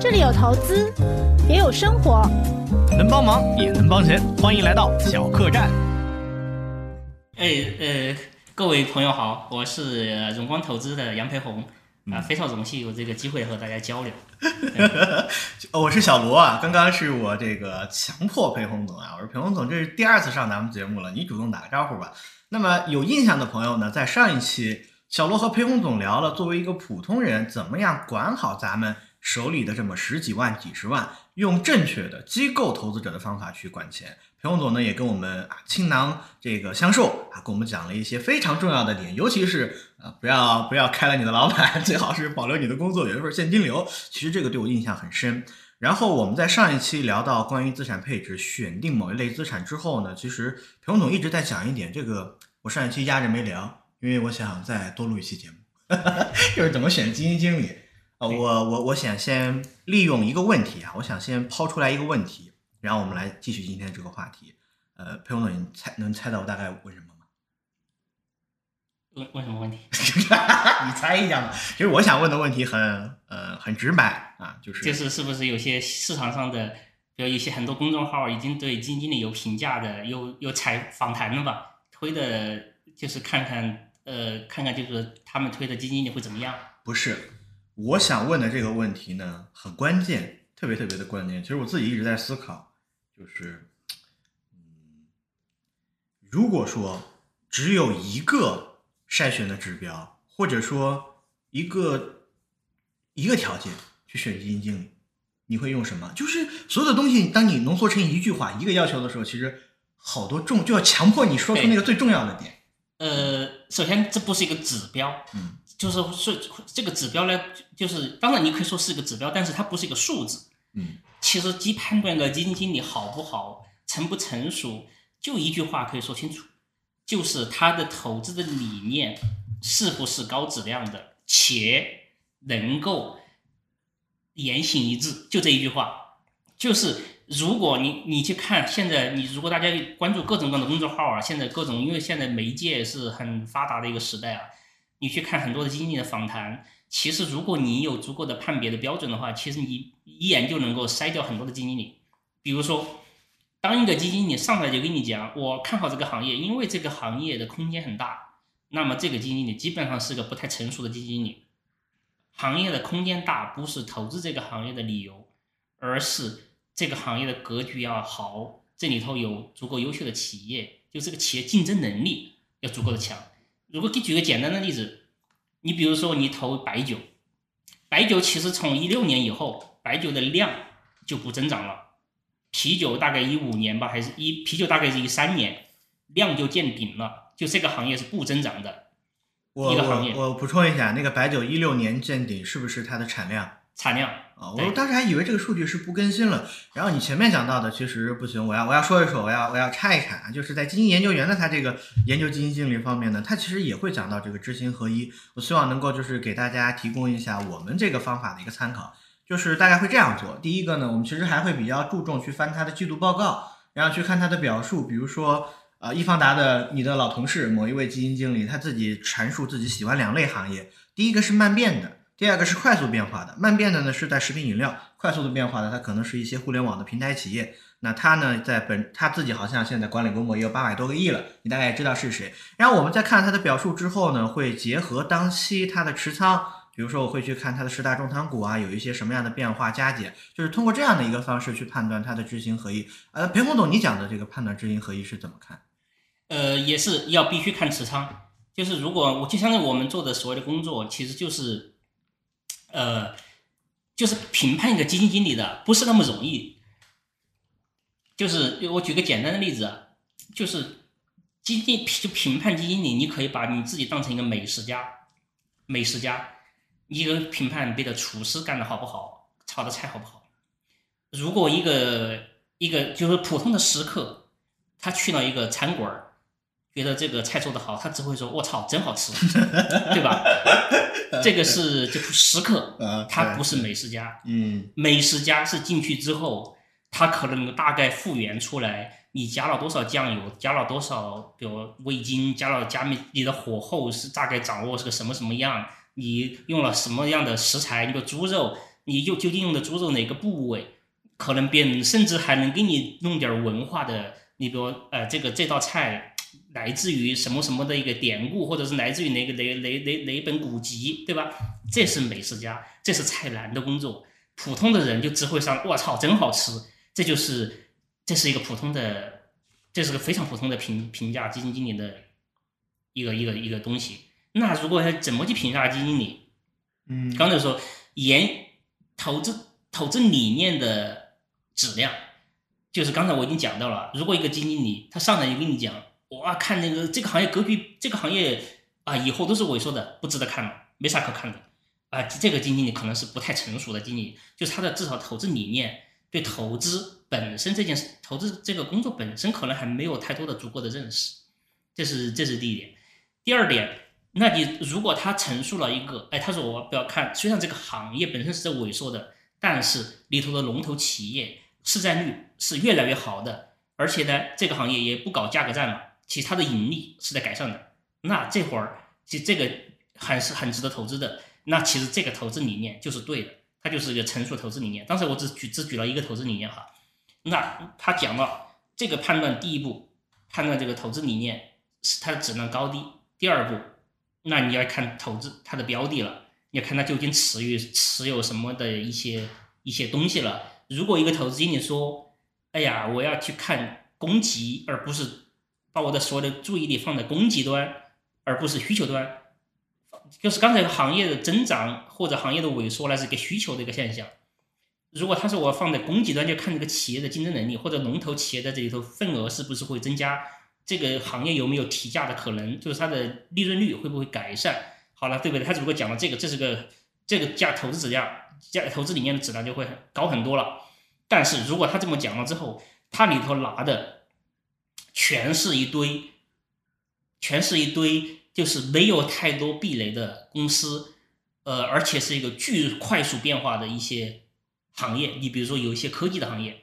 这里有投资，也有生活，能帮忙也能帮人，欢迎来到小客栈。哎呃，各位朋友好，我是呃荣光投资的杨培红啊，非常荣幸有这个机会和大家交流。哦 我是小罗啊，刚刚是我这个强迫裴红总啊，我说裴红总，这是第二次上咱们节目了，你主动打个招呼吧。那么有印象的朋友呢，在上一期小罗和裴红总聊了，作为一个普通人，怎么样管好咱们手里的这么十几万、几十万，用正确的机构投资者的方法去管钱。裴红总呢也跟我们啊倾囊这个相授啊，跟我们讲了一些非常重要的点，尤其是啊不要不要开了你的老板，最好是保留你的工作，有一份现金流。其实这个对我印象很深。然后我们在上一期聊到关于资产配置、选定某一类资产之后呢，其实裴红总一直在讲一点，这个我上一期压着没聊，因为我想再多录一期节目，就是怎么选基金经理。啊、我我我想先利用一个问题啊，我想先抛出来一个问题，然后我们来继续今天这个话题。呃，裴红总，你猜能猜到我大概问什么吗？问问什么问题？你猜一下嘛。其实我想问的问题很呃很直白啊，就是就是是不是有些市场上的，比如一些很多公众号已经对基金经理有评价的，有有采访谈了吧？推的就是看看呃看看就是他们推的基金经理会怎么样？不是，我想问的这个问题呢，很关键，特别特别的关键。其实我自己一直在思考，就是，嗯，如果说只有一个筛选的指标，或者说一个一个条件去选基金经理，你会用什么？就是所有的东西，当你浓缩成一句话、一个要求的时候，其实好多重就要强迫你说出那个最重要的点。呃，首先这不是一个指标，嗯，就是是这个指标呢，就是当然你可以说是一个指标，但是它不是一个数字。嗯，其实既判断个基金经理好不好、成不成熟，就一句话可以说清楚，就是他的投资的理念是不是高质量的，且能够言行一致，就这一句话。就是如果你你去看现在，你如果大家关注各种各样的公众号啊，现在各种因为现在媒介是很发达的一个时代啊，你去看很多的基金经理的访谈，其实如果你有足够的判别的标准的话，其实你一眼就能够筛掉很多的基金经理。比如说，当一个基金经理上来就跟你讲，我看好这个行业，因为这个行业的空间很大，那么这个基金经理基本上是个不太成熟的基金经理。行业的空间大不是投资这个行业的理由，而是这个行业的格局要好，这里头有足够优秀的企业，就这个企业竞争能力要足够的强。如果给举个简单的例子，你比如说你投白酒，白酒其实从一六年以后，白酒的量就不增长了，啤酒大概一五年吧，还是一啤酒大概是一三年，量就见顶了，就这个行业是不增长的，我一个行业。我我补充一下，那个白酒一六年见顶是不是它的产量？产量啊？对我当时还以为这个数据是不更新了。然后你前面讲到的其实不行，我要我要说一说，我要我要插一插啊，就是在基金研究员的他这个研究基金经理方面呢，他其实也会讲到这个知行合一。我希望能够就是给大家提供一下我们这个方法的一个参考，就是大概会这样做。第一个呢，我们其实还会比较注重去翻他的季度报告，然后去看他的表述，比如说。呃，易方达的你的老同事某一位基金经理，他自己阐述自己喜欢两类行业，第一个是慢变的，第二个是快速变化的。慢变的呢是在食品饮料，快速的变化的它可能是一些互联网的平台企业。那它呢在本它自己好像现在管理规模也有八百多个亿了，你大概也知道是谁。然后我们在看它的表述之后呢，会结合当期它的持仓，比如说我会去看它的十大重仓股啊，有一些什么样的变化加减，就是通过这样的一个方式去判断它的知行合一。呃，裴红总，你讲的这个判断知行合一是怎么看？呃，也是要必须看持仓。就是如果我就相当于我们做的所谓的工作，其实就是，呃，就是评判一个基金经理的不是那么容易。就是我举个简单的例子，就是基金就评判基金经理，你可以把你自己当成一个美食家，美食家，一个评判别的厨师干的好不好，炒的菜好不好。如果一个一个就是普通的食客，他去了一个餐馆儿，觉得这个菜做的好，他只会说“我操，真好吃”，对吧？这个是就食客，呃他不是美食家。嗯美食家是进去之后，他可能大概复原出来，你加了多少酱油，加了多少，比如味精，加了加面，你的火候是大概掌握是个什么什么样，你用了什么样的食材，你的猪肉，你就究竟用的猪肉哪个部位，可能别人甚至还能给你弄点文化的，你比如呃这个这道菜来自于什么什么的一个典故，或者是来自于哪个哪哪哪哪本古籍，对吧？这是美食家，这是菜篮的工作。普通的人就只会上，我操，真好吃，这就是这是一个普通的，这是个非常普通的评评价基金经理的一个一个一个东西。那如果怎么去评价基金经理？嗯，刚才说研投资投资理念的质量，就是刚才我已经讲到了。如果一个基金经理他上来就跟你讲，哇，看那个这个行业格局，这个行业啊，以后都是萎缩的，不值得看了，没啥可看的。啊，这个基金经理可能是不太成熟的经理，就是他的至少投资理念对投资本身这件事，投资这个工作本身可能还没有太多的足够的认识，这是这是第一点。第二点，那你如果他陈述了一个，哎，他说我不要看，虽然这个行业本身是在萎缩的，但是里头的龙头企业市占率是越来越好的，而且呢，这个行业也不搞价格战了，其实它的盈利是在改善的，那这会儿其实这个还是很值得投资的。那其实这个投资理念就是对的，它就是一个成熟投资理念。当时我只举只举了一个投资理念哈，那他讲到这个判断，第一步判断这个投资理念是它的质量高低，第二步，那你要看投资它的标的了，你要看它究竟持有持有什么的一些一些东西了。如果一个投资经理说，哎呀，我要去看供给，而不是把我的所有的注意力放在供给端，而不是需求端。就是刚才行业的增长或者行业的萎缩，那是一个需求的一个现象。如果他说我放在供给端，就看这个企业的竞争能力或者龙头企业在这里头份额是不是会增加，这个行业有没有提价的可能，就是它的利润率会不会改善。好了，对不对？他如果讲了这个，这是个这个价投资质量、价投资理念的质量就会高很多了。但是如果他这么讲了之后，他里头拿的全是一堆，全是一堆。就是没有太多壁垒的公司，呃，而且是一个巨快速变化的一些行业。你比如说有一些科技的行业，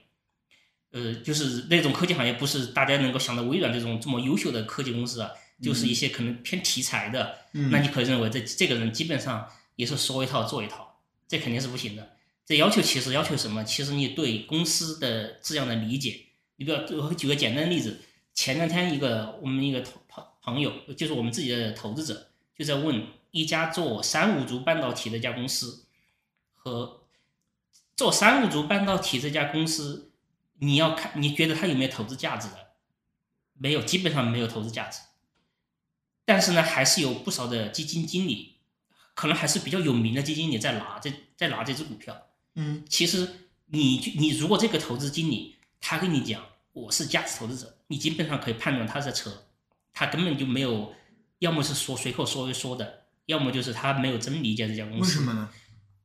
呃，就是那种科技行业不是大家能够想到微软这种这么优秀的科技公司啊，就是一些可能偏题材的。那你可以认为这这个人基本上也是说一套做一套，这肯定是不行的。这要求其实要求什么？其实你对公司的质量的理解。你比如我举个简单的例子，前两天一个我们一个同朋。朋友就是我们自己的投资者，就在问一家做三五族半导体的一家公司和做三五族半导体这家公司，你要看你觉得它有没有投资价值的？没有，基本上没有投资价值。但是呢，还是有不少的基金经理，可能还是比较有名的基金经理在拿这在拿这只股票。嗯，其实你你如果这个投资经理他跟你讲我是价值投资者，你基本上可以判断他在扯。他根本就没有，要么是说随口说一说的，要么就是他没有真理解这家公司。为什么呢？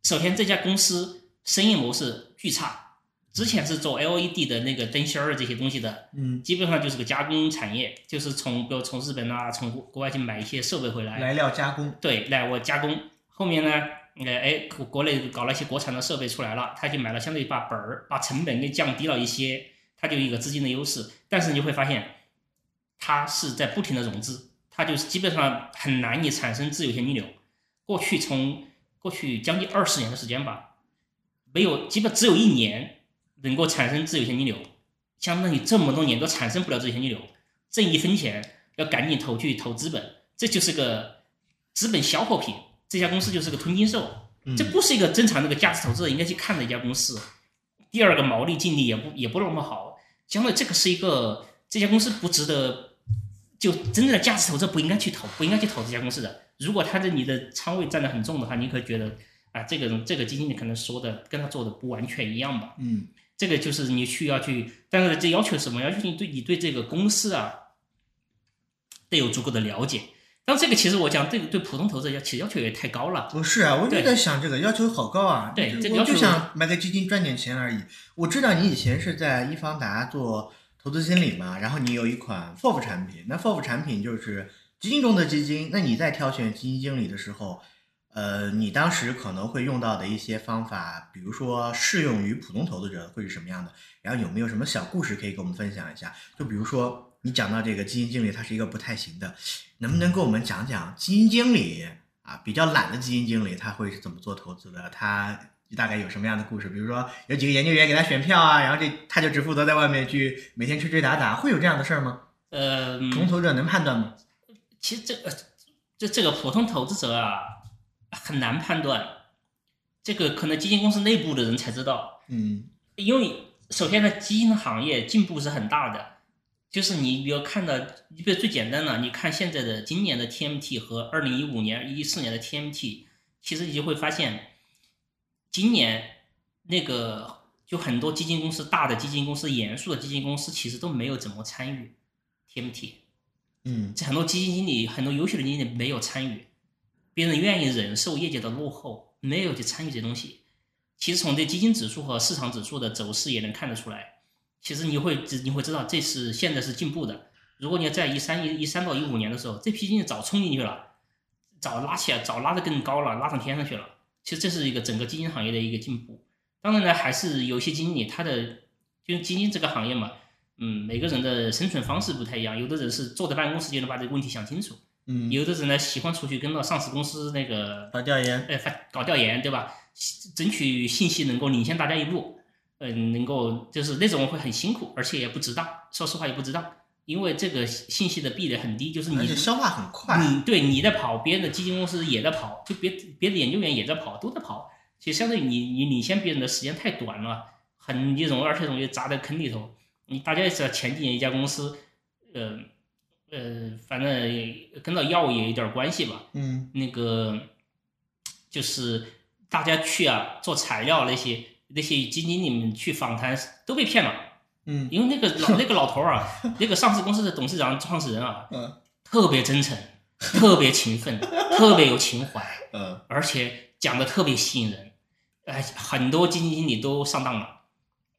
首先，这家公司生意模式巨差，之前是做 LED 的那个灯芯儿这些东西的，嗯，基本上就是个加工产业，就是从比如从日本啊，从国外去买一些设备回来，来料加工。对，来我加工。后面呢，呃，哎，国内搞了一些国产的设备出来了，他就买了，相当于把本儿把成本给降低了一些，他就一个资金的优势。但是你会发现。它是在不停的融资，它就是基本上很难以产生自由现金流。过去从过去将近二十年的时间吧，没有基本只有一年能够产生自由现金流，相当于这么多年都产生不了自由现金流，挣一分钱要赶紧投去投资本，这就是个资本消耗品。这家公司就是个吞金兽，这不是一个正常那个价值投资者应该去看的一家公司。第二个毛利净利也不也不那么好，相当于这个是一个这家公司不值得。就真正的价值投资不应该去投，不应该去投这家公司的。如果他的你的仓位占的很重的话，你可以觉得啊，这个人这个基金经理可能说的跟他做的不完全一样吧。嗯，这个就是你需要去，但是这要求什么？要求你对你对这个公司啊得有足够的了解。但这个其实我讲，这个对普通投资者要其实要求也太高了。不是啊，我就在想这个要求好高啊。对，我就想买个基金赚点钱而已。我知道你以前是在易方达做。投资经理嘛，然后你有一款 FOF 产品，那 FOF 产品就是基金中的基金。那你在挑选基金经理的时候，呃，你当时可能会用到的一些方法，比如说适用于普通投资者会是什么样的？然后有没有什么小故事可以跟我们分享一下？就比如说你讲到这个基金经理他是一个不太行的，能不能跟我们讲讲基金经理啊比较懒的基金经理他会是怎么做投资的？他大概有什么样的故事？比如说有几个研究员给他选票啊，然后这他就只负责在外面去每天吹吹打打，会有这样的事儿吗？呃，普通投资者能判断吗？其实这个这这个普通投资者啊很难判断，这个可能基金公司内部的人才知道，嗯因为首先呢，基金行业进步是很大的，就是你比如看到，你比如最简单的，你看现在的今年的 TMT 和二零一五年、一四年的 TMT，其实你就会发现，今年那个就很多基金公司、大的基金公司、严肃的基金公司，其实都没有怎么参与 TMT。嗯这很多基金经理，很多优秀的基金经理没有参与，别人愿意忍受业界的落后，没有去参与这东西。其实从这基金指数和市场指数的走势也能看得出来，其实你会知你会知道这是现在是进步的。如果你要在一三一一三到一五年的时候，这批经济早冲进去了，早拉起来，早拉得更高了，拉上天上去了。其实这是一个整个基金行业的一个进步。当然呢，还是有些经理他的就是基金这个行业嘛，嗯，每个人的生存方式不太一样，有的人是坐在办公室就能把这个问题想清楚，嗯，有的人呢喜欢出去跟到上市公司那个搞调研，哎搞调研，对吧？争取信息能够领先大家一步，嗯、能够就是那种会很辛苦，而且也不值当。说实话也不值当，因为这个信息的壁垒很低，就是你而且消化很快。嗯，对，你在跑，别人的基金公司也在跑，就别别的研究员也在跑，都在跑。其实相当于你你领先别人的时间太短了，很你容易而且容易砸在坑里头。你大家也知道，前几年一家公司，呃呃，反正跟到药也有点关系吧。嗯那个就是大家去啊做材料那些那些基金经理们去访谈都被骗了，嗯因为那个老 那个老头儿啊，那个上市公司的董事长创始人啊，嗯特别真诚，特别勤奋，特别有情怀，嗯而且讲的特别吸引人。哎，很多基金经理都上当了，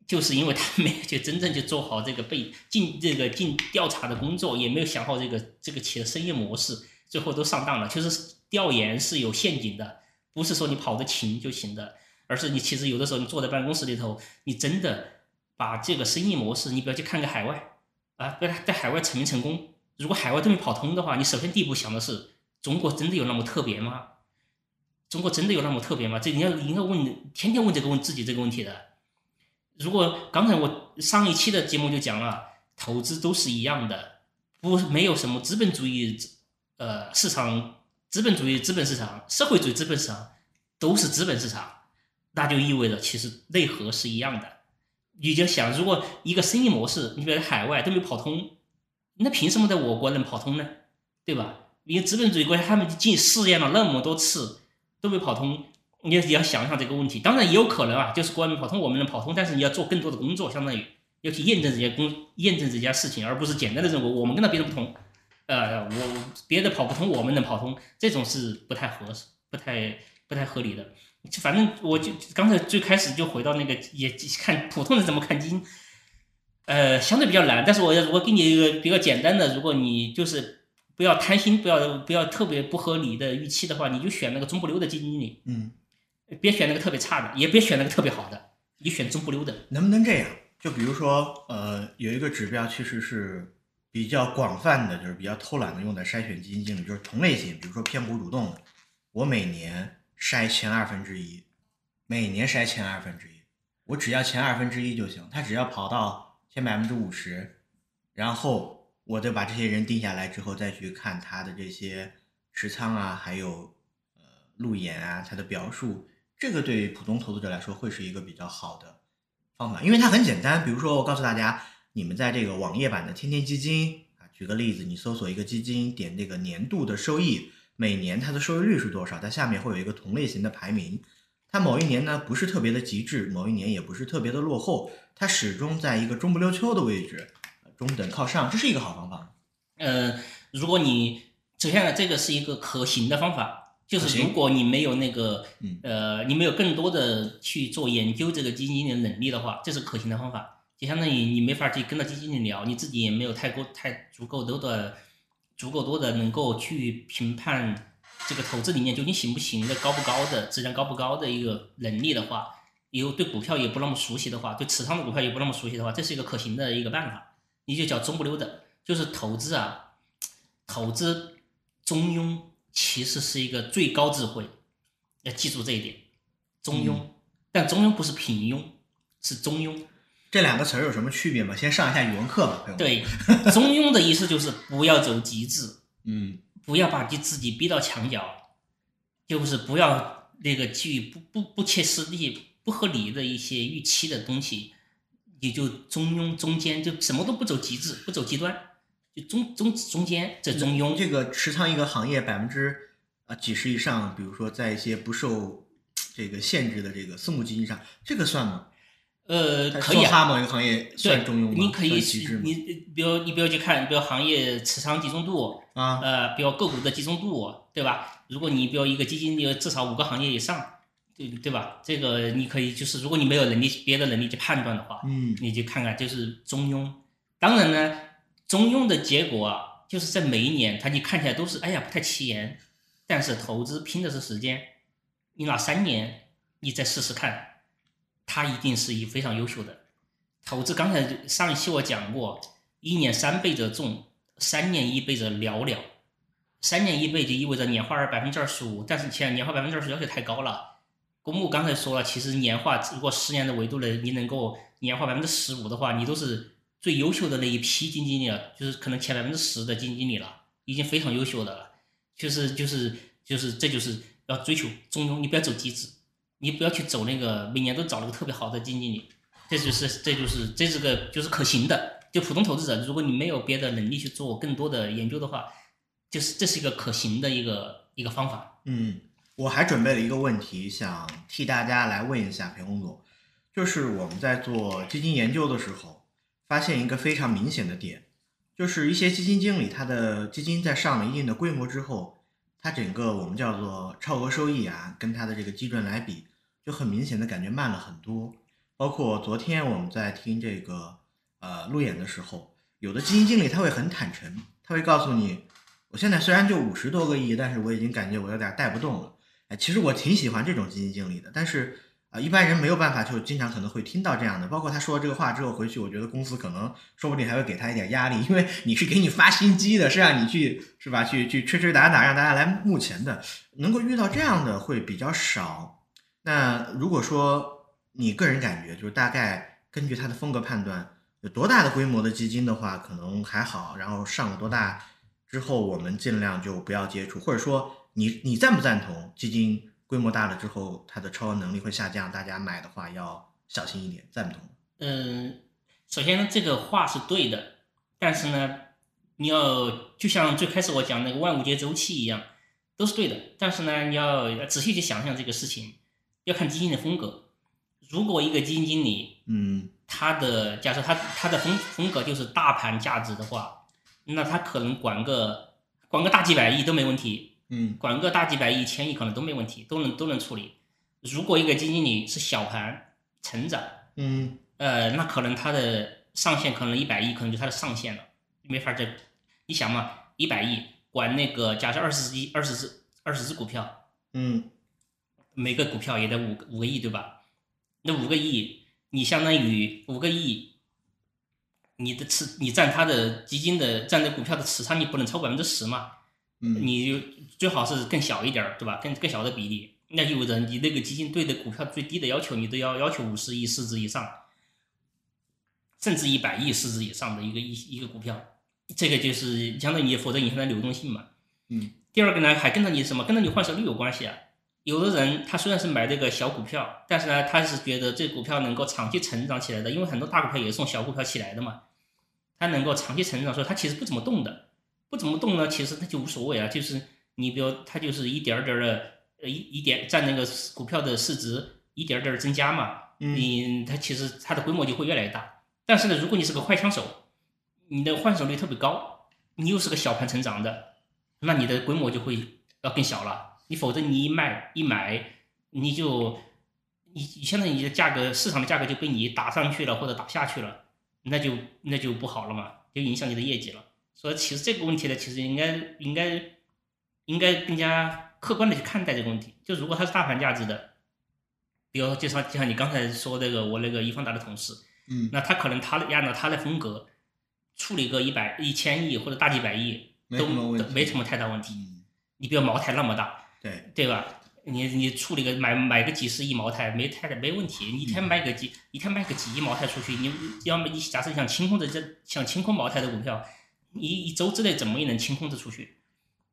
就是因为他没有去真正去做好这个被进这个进调查的工作，也没有想好这个这个企业的生意模式，最后都上当了。就是调研是有陷阱的，不是说你跑得勤就行的，而是你其实有的时候你坐在办公室里头，你真的把这个生意模式，你不要去看个海外啊，不要在海外成没成功。如果海外都没跑通的话，你首先第一步想的是，中国真的有那么特别吗？中国真的有那么特别吗？这你要应该问，天天问这个问自己这个问题的。如果刚才我上一期的节目就讲了，投资都是一样的，不没有什么资本主义，呃，市场资本主义资本市场、社会主义资本市场都是资本市场，那就意味着其实内核是一样的。你就想，如果一个生意模式，你比如海外都没跑通，那凭什么在我国能跑通呢？对吧？因为资本主义国家他们进试验了那么多次都没跑通，你你要想想这个问题。当然也有可能啊，就是国外没跑通，我们能跑通，但是你要做更多的工作，相当于要去验证这些工，验证这件事情，而不是简单的认为我们跟他别人不同，呃，我别的跑不通，我们能跑通，这种是不太合适、不太不太合理的。就反正我就刚才最开始就回到那个也看普通人怎么看基金，呃，相对比较难。但是我要如果给你一个比较简单的，如果你就是不要贪心，不要不要特别不合理的预期的话，你就选那个中不溜的基金经理，嗯，别选那个特别差的，也别选那个特别好的，你选中不溜的。能不能这样？就比如说，呃，有一个指标其实是比较广泛的，就是比较偷懒的用在筛选基金经理，就是同类型，比如说偏股主动的，我每年筛前二分之一，每年筛前二分之一，我只要前二分之一就行，他只要跑到前百分之五十，然后我就把这些人定下来之后，再去看他的这些持仓啊，还有呃路演啊，他的表述，这个对于普通投资者来说会是一个比较好的方法，因为它很简单。比如说，我告诉大家，你们在这个网页版的天天基金啊，举个例子，你搜索一个基金，点这个年度的收益，每年它的收益率是多少，它下面会有一个同类型的排名。它某一年呢不是特别的极致，某一年也不是特别的落后，它始终在一个中不溜秋的位置，呃中等靠上，这是一个好方法。呃，如果你首先呢，这个是一个可行的方法，就是如果你没有那个嗯呃，你没有更多的去做研究这个基金经理的能力的话，这是可行的方法。就相当于你没法去跟到基金经理聊，你自己也没有太过太足够多的足够多的能够去评判这个投资理念究竟行不行的、高不高的、质量高不高的一个能力的话，有对股票也不那么熟悉的话，对持仓的股票也不那么熟悉的话，这是一个可行的一个办法。你就叫中不溜的，就是投资啊，投资中庸其实是一个最高智慧，要记住这一点。中庸，但中庸不是平庸，是中庸。这两个词儿有什么区别吗？先上一下语文课吧，朋友们。对，中庸的意思就是不要走极致，嗯不要把你自己逼到墙角，就是不要那个基于不不不切实际、不合理的一些预期的东西，你就中庸中间，就什么都不走极致，不走极端，就中中中间这中庸。这个持仓一个行业百分之啊几十以上，比如说在一些不受这个限制的这个私募基金上，这个算吗？呃，可以哈某一个行业算中庸吗？你可以你比如你比如去看，比如行业持仓集中度，啊，呃，比如个股的集中度，对吧？如果你比如一个基金有至少五个行业以上，对对吧？这个你可以就是，如果你没有能力别的能力去判断的话，嗯你就看看就是中庸。当然呢，中庸的结果啊，就是在每一年它你看起来都是哎呀不太起眼，但是投资拼的是时间，你拿三年你再试试看，它一定是一非常优秀的。投资刚才上一期我讲过，一年三倍者众，三年一倍者寥寥。三年一倍就意味着年化百分之二十五，但是现在年化百分之二十要求太高了。公募刚才说了，其实年化如果十年的维度呢，你能够年化百分之十五的话，你都是最优秀的那一批基金经理了，就是可能前百分之十的基金经理了，已经非常优秀的了。就是就是就是这就是要追求中庸，你不要走极致，你不要去走那个每年都找了个特别好的基金经理，这就是这就是这是个就是可行的。就普通投资者，如果你没有别的能力去做更多的研究的话，就是这是一个可行的一个一个方法。嗯，我还准备了一个问题，想替大家来问一下裴洪总，就是我们在做基金研究的时候，发现一个非常明显的点，就是一些基金经理他的基金在上了一定的规模之后，他整个我们叫做超额收益啊，跟他的这个基准来比，就很明显的感觉慢了很多。包括昨天我们在听这个呃路演的时候，有的基金经理他会很坦诚，他会告诉你，我现在虽然就五十多个亿，但是我已经感觉我有点带不动了。哎，其实我挺喜欢这种基金经理的，但是啊、一般人没有办法，就经常可能会听到这样的。包括他说这个话之后回去，我觉得公司可能说不定还会给他一点压力，因为你是给你发薪机的，是让你去是吧？去去吹吹打打，让大家来目前的。能够遇到这样的会比较少。那如果说你个人感觉，就是大概根据他的风格判断，有多大的规模的基金的话，可能还好。然后上了多大之后，我们尽量就不要接触，或者说你你赞不赞同基金规模大了之后，它的超额能力会下降，大家买的话要小心一点，赞同？嗯，首先，这个话是对的，但是呢，你要就像最开始我讲那个万物皆周期一样，都是对的。但是呢，你要仔细去想想这个事情，要看基金的风格。如果一个基金经理嗯他的假设他他的风风格就是大盘价值的话，那他可能管个管个大几百亿都没问题，嗯管个大几百亿、千亿可能都没问题，都能都能处理。如果一个基金经理是小盘成长，嗯呃，那可能他的上限可能一百亿，可能就他的上限了，没法再。你想嘛，一百亿管那个，假设二十只亿、二十只、二十只股票，嗯每个股票也得五个五个亿，对吧？那五个亿，你相当于五个亿，你的持你占它的基金的占的股票的持仓，你不能超过百分之十嘛？嗯你就最好是更小一点儿，对吧？更更小的比例，那意味着你那个基金对的股票最低的要求，你都要要求五十亿市值以上，甚至一百亿市值以上的一个一一个股票，这个就是相当于否则影响它流动性嘛。嗯。第二个呢，还跟着你什么？跟着你换手率有关系啊。有的人他虽然是买这个小股票，但是呢，他是觉得这股票能够长期成长起来的，因为很多大股票也是从小股票起来的嘛，它能够长期成长，所以它其实不怎么动的。不怎么动呢，其实它就无所谓啊，就是你比如它就是一点儿点儿的，呃一一点占那个股票的市值一点儿点儿增加嘛，嗯你它其实它的规模就会越来越大。但是呢，如果你是个快枪手，你的换手率特别高，你又是个小盘成长的，那你的规模就会要更小了。你否则你一卖一买，你就你你相当于你的价格市场的价格就被你打上去了或者打下去了，那就那就不好了嘛，就影响你的业绩了。所以其实这个问题呢，其实应该应该应该更加客观的去看待这个问题。就如果它是大盘价值的，比如就像就像你刚才说那个我那个易方达的同事，嗯那他可能他的按照他的风格处理个一百一千亿或者大几百亿都没什么太大问题。嗯，你比如茅台那么大，对，对吧？你你处理个买买个几十亿茅台没太大没问题，你一天卖个几一天卖个几亿茅台出去，你要么你假设你想清空的这想清空茅台的股票，一一周之内怎么也能清空的出去，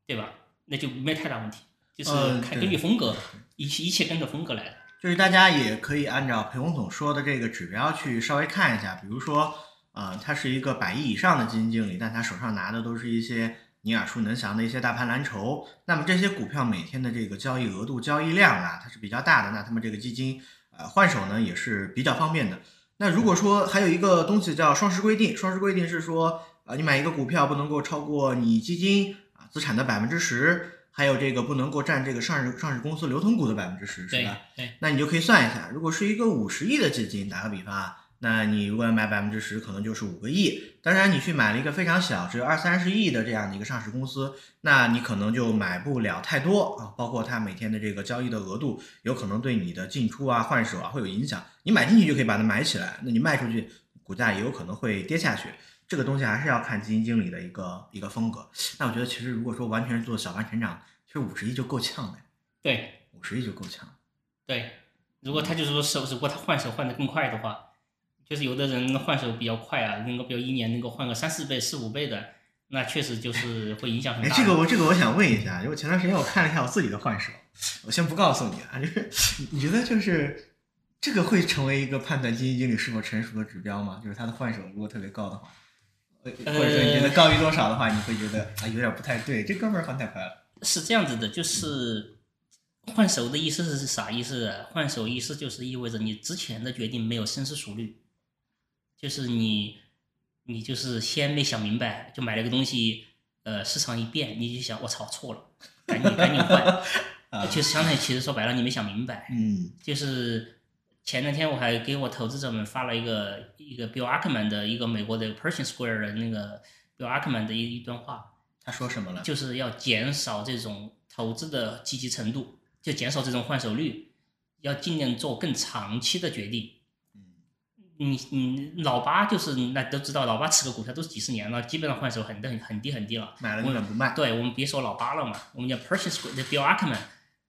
对吧？那就没太大问题，就是看根据风格，一切一切跟着风格来的。就是大家也可以按照裴洪总说的这个指标去稍微看一下，比如说，呃，他是一个百亿以上的基金经理，但他手上拿的都是一些你耳熟能详的一些大盘蓝筹，那么这些股票每天的这个交易额度、交易量啊，它是比较大的，那他们这个基金呃换手呢也是比较方便的。那如果说还有一个东西叫双十规定，双十规定是说，呃，你买一个股票不能够超过你基金啊资产的百分之十，还有这个不能够占这个上市上市公司流通股的百分之十，是吧？对，那你就可以算一下，如果是一个五十亿的基金，打个比方啊，那你如果要买百分之十，可能就是五个亿。当然，你去买了一个非常小，只有二三十亿的这样的一个上市公司，那你可能就买不了太多啊。包括它每天的这个交易的额度，有可能对你的进出啊、换手啊会有影响。你买进去就可以把它买起来，那你卖出去，股价也有可能会跌下去。这个东西还是要看基金经理的一个一个风格。那我觉得，其实如果说完全是做小盘成长，其实五十亿就够呛了，对五十亿就够呛。对，如果他就是说手，如果他换手换得更快的话，就是有的人换手比较快啊，能够比如一年能够换个三四倍、四五倍的，那确实就是会影响很哎，大。这个我这个我想问一下，因为前段时间我看了一下我自己的换手，我先不告诉你啊，就是你你觉得就是这个会成为一个判断基金经理是否成熟的指标吗？就是他的换手如果特别高的话，呃或者说你觉得高于多少的话，你会觉得啊有点不太对，这哥们儿换太快了。是这样子的，就是换手的意思是啥意思啊？换手意思就是意味着你之前的决定没有深思熟虑，就是你你就是先没想明白，就买了个东西，呃，市场一变，你就想我操错了，赶紧赶紧换，啊就是相当于其实说白了你没想明白，嗯就是前两天我还给我投资者们发了一个一个 Bill Ackman 的一个美国的 Pershing Square 的那个 Bill Ackman 的一一段话，他说什么了？就是要减少这种投资的积极程度，就减少这种换手率，要尽量做更长期的决定。嗯你你老八就是那都知道，老八持个股票都是几十年了，基本上换手很很很低很低了。买了根本不卖。对我们别说老八了嘛，我们叫 Square 的 Bill Ackman，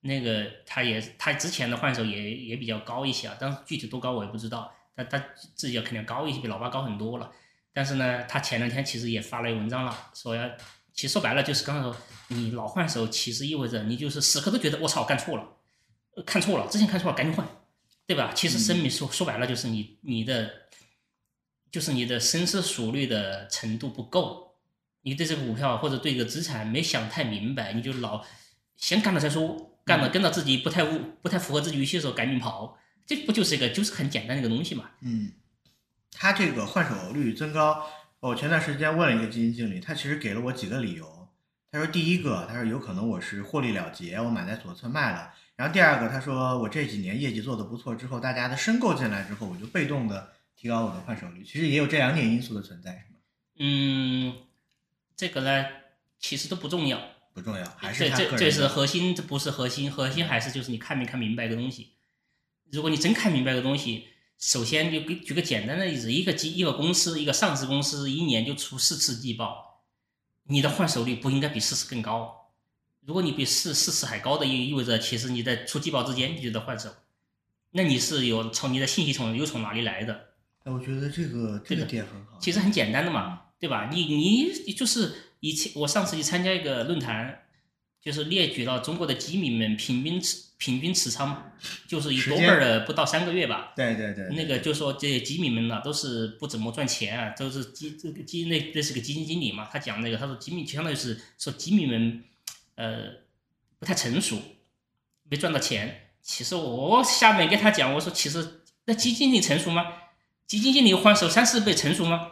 那个他也他之前的换手也也比较高一些啊，但是具体多高我也不知道，他他自己肯定高一些，比老八高很多了。但是呢，他前两天其实也发了一个文章了，说要，其实说白了就是刚才说，你老换手其实意味着你就是时刻都觉得我操干错了，呃看错了，之前看错了赶紧换，对吧？其实声明说说白了就是你你的，就是你的深思熟虑的程度不够，你对这个股票或者对这个资产没想太明白，你就老先干了再说，干了跟到自己不太不不太符合自己预期的时候赶紧跑，这不就是一个就是很简单的一个东西嘛？嗯，他这个换手率增高，我前段时间问了一个基金经理，他其实给了我几个理由。他说第一个，他说有可能我是获利了结，我买在左侧卖了。然后第二个，他说我这几年业绩做得不错之后，大家的申购进来之后，我就被动的提高我的换手率。其实也有这两点因素的存在，是吗？嗯，这个呢其实都不重要，不重要，还是这这这是核心，这不是核心，核心还是就是你看没看明白一个东西。如果你真看明白一个东西，首先就给举个简单的例子，一个基一个公司，一个上市公司一年就出四次季报，你的换手率不应该比四次更高。如果你比四四次还高的，意意味着其实你在出季报之间你就在换手，那你是有从你的信息从又从哪里来的？哎我觉得这个这个点很好。其实很简单的嘛，对吧？你你就是以前我上次去参加一个论坛，就是列举了中国的基民们平均持平均持仓，就是以时间多半的不到三个月吧。对对对，那个就说这些基民们呢，都是不怎么赚钱啊，都是基这个基那那是个基金经理嘛，他讲那个他说基民相当于是说基民们呃不太成熟，没赚到钱。其实我下面跟他讲，我说其实那基金经理成熟吗？基金经理换手三四倍成熟吗？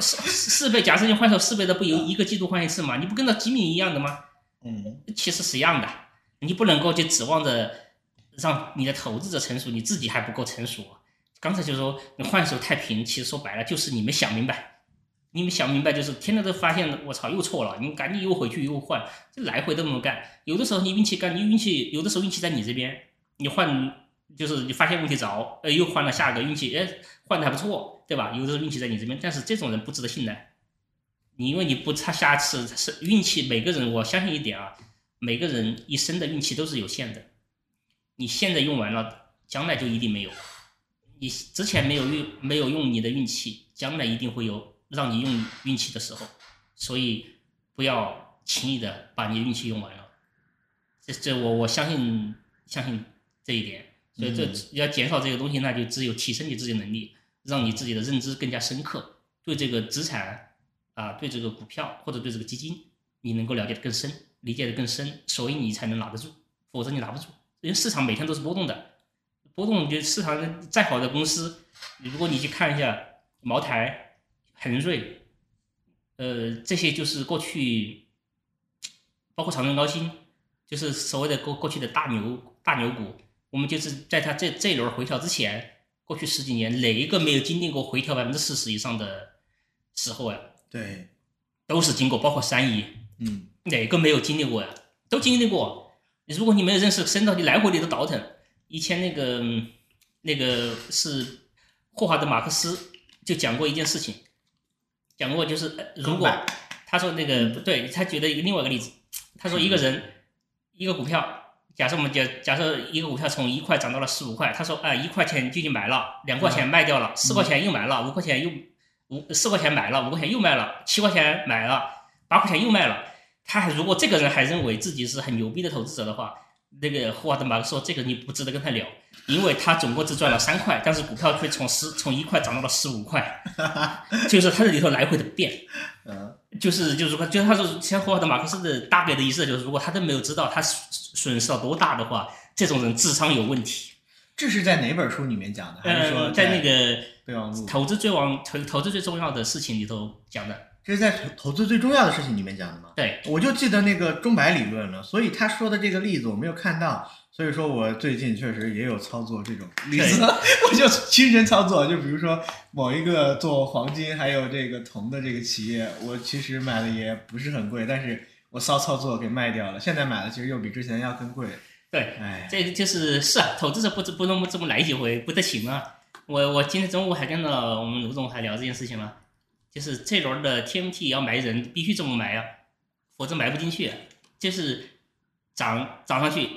四四倍，假设你换手四倍的，不有一个季度换一次吗？你不跟那吉米一样的吗？嗯，其实是一样的，你不能够就指望着让你的投资者成熟，你自己还不够成熟。刚才就说你换手太平，其实说白了就是你没想明白，你们想明白就是天天都发现我操又错了，你赶紧又回去又换，这来回都这么干。有的时候你运气干，你运气有的时候运气在你这边，你换就是你发现问题早，呃又换了下个运气，哎换的还不错，对吧？有的时候运气在你这边，但是这种人不值得信赖。你因为你不，差下次是运气，每个人我相信一点啊，每个人一生的运气都是有限的，你现在用完了，将来就一定没有。你之前没有运没有用你的运气，将来一定会有让你用运气的时候，所以不要轻易的把你的运气用完了。这这我我相信相信这一点，所以这要减少这个东西，那就只有提升你自己的能力，让你自己的认知更加深刻，对这个资产啊，对这个股票或者对这个基金，你能够了解的更深，理解的更深，所以你才能拿得住，否则你拿不住，因为市场每天都是波动的。波动，就市场再好的公司，如果你去看一下茅台、恒瑞，呃，这些就是过去，包括长春高新，就是所谓的过过去的大牛大牛股，我们就是在它这这一轮回调之前，过去十几年哪一个没有经历过回调百分之四十以上的时候呀？对，都是经过，包括三一，嗯，哪个没有经历过呀？都经历过。如果你没有认识深到，你来回你都倒腾。以前那个那个是霍华德马克思就讲过一件事情，讲过就是如果他说那个不对，他举的一个另外一个例子，他说一个人一个股票，假设我们假假设一个股票从一块涨到了十五块，他说啊一块钱就去买了，两块钱卖掉了，四块钱又买了，五块钱又五四块钱买了，五块钱又卖了，七块钱买了，八块钱又卖了。他还如果这个人还认为自己是很牛逼的投资者的话。那个霍华德马克说：“这个你不值得跟他聊，因为他总共只赚了三块，但是股票会从十从一块涨到了十五块，就是他这里头来回的变，嗯，就是就是说，就是他说像霍华德马克思的大概的意思就是，如果他都没有知道他损失到多大的话，这种人智商有问题。这是在哪本书里面讲的？还是说在那个？投资最往投投资最重要的事情里头讲的。”这是在投投资最重要的事情里面讲的吗？对，我就记得那个钟摆理论了，所以他说的这个例子我没有看到，所以说我最近确实也有操作这种例子，我就亲身操作，就比如说某一个做黄金还有这个铜的这个企业，我其实买的也不是很贵，但是我骚操作给卖掉了，现在买的其实又比之前要更贵。对，哎，这就是是啊，投资者不不能这么来几回不得行啊！我我今天中午还跟着我们卢总还聊这件事情了。就是这轮的 TMT 要买人，必须这么买啊，否则买不进去。就是涨涨上去，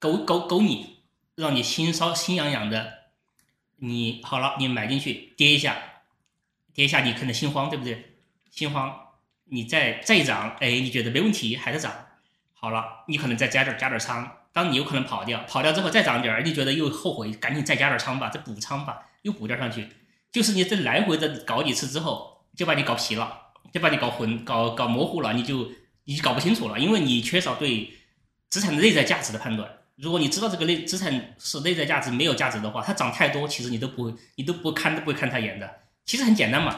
勾勾勾你，让你心烧心痒痒的。你好了，你买进去，跌一下，跌一下你可能心慌，对不对？心慌，你再再涨，哎，你觉得没问题，还在涨。好了，你可能再加点加点仓，当你有可能跑掉，跑掉之后再涨点儿，你觉得又后悔，赶紧再加点仓吧，再补仓吧，又补点上去。就是你这来回的搞几次之后。就把你搞皮了，就把你搞混、搞搞模糊了，你就你就搞不清楚了，因为你缺少对资产的内在价值的判断。如果你知道这个内资产是内在价值没有价值的话，它涨太多，其实你都不会，你都不看都不会看它眼的。其实很简单嘛，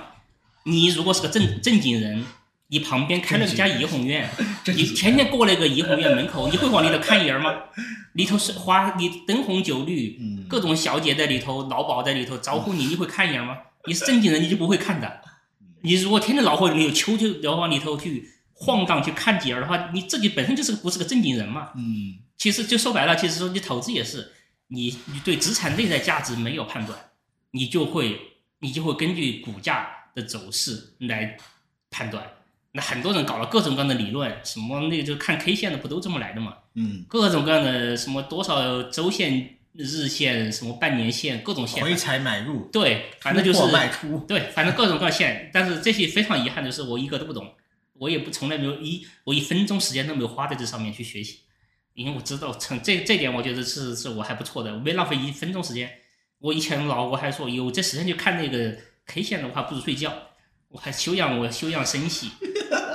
你如果是个正正经人，你旁边开了家怡红院，你天天过那个怡红院门口，你会往里头看一眼吗？里头是花，你灯红酒绿，各种小姐在里头，老鸨在里头招呼你，你会看一眼吗？你是正经人，你就不会看的。你如果天天老活里面有秋就要往里头去晃荡去看点儿的话，你自己本身就是个不是个正经人嘛。嗯，其实就说白了，其实说你投资也是，你你对资产内在价值没有判断，你就会你就会根据股价的走势来判断。那很多人搞了各种各样的理论，什么那个就看 K 线的不都这么来的嘛？嗯，各种各样的什么多少周线。日线什么半年线各种线，回踩买入，对，反正就是卖出，对，反正各种各样线。但是这些非常遗憾的是，我一个都不懂，我也不从来没有一我一分钟时间都没有花在这上面去学习，因为我知道成这这点，我觉得是是我还不错的，我没浪费一分钟时间。我以前老我还说有这时间去看那个 K 线的话，不如睡觉，我还修养我修养生息，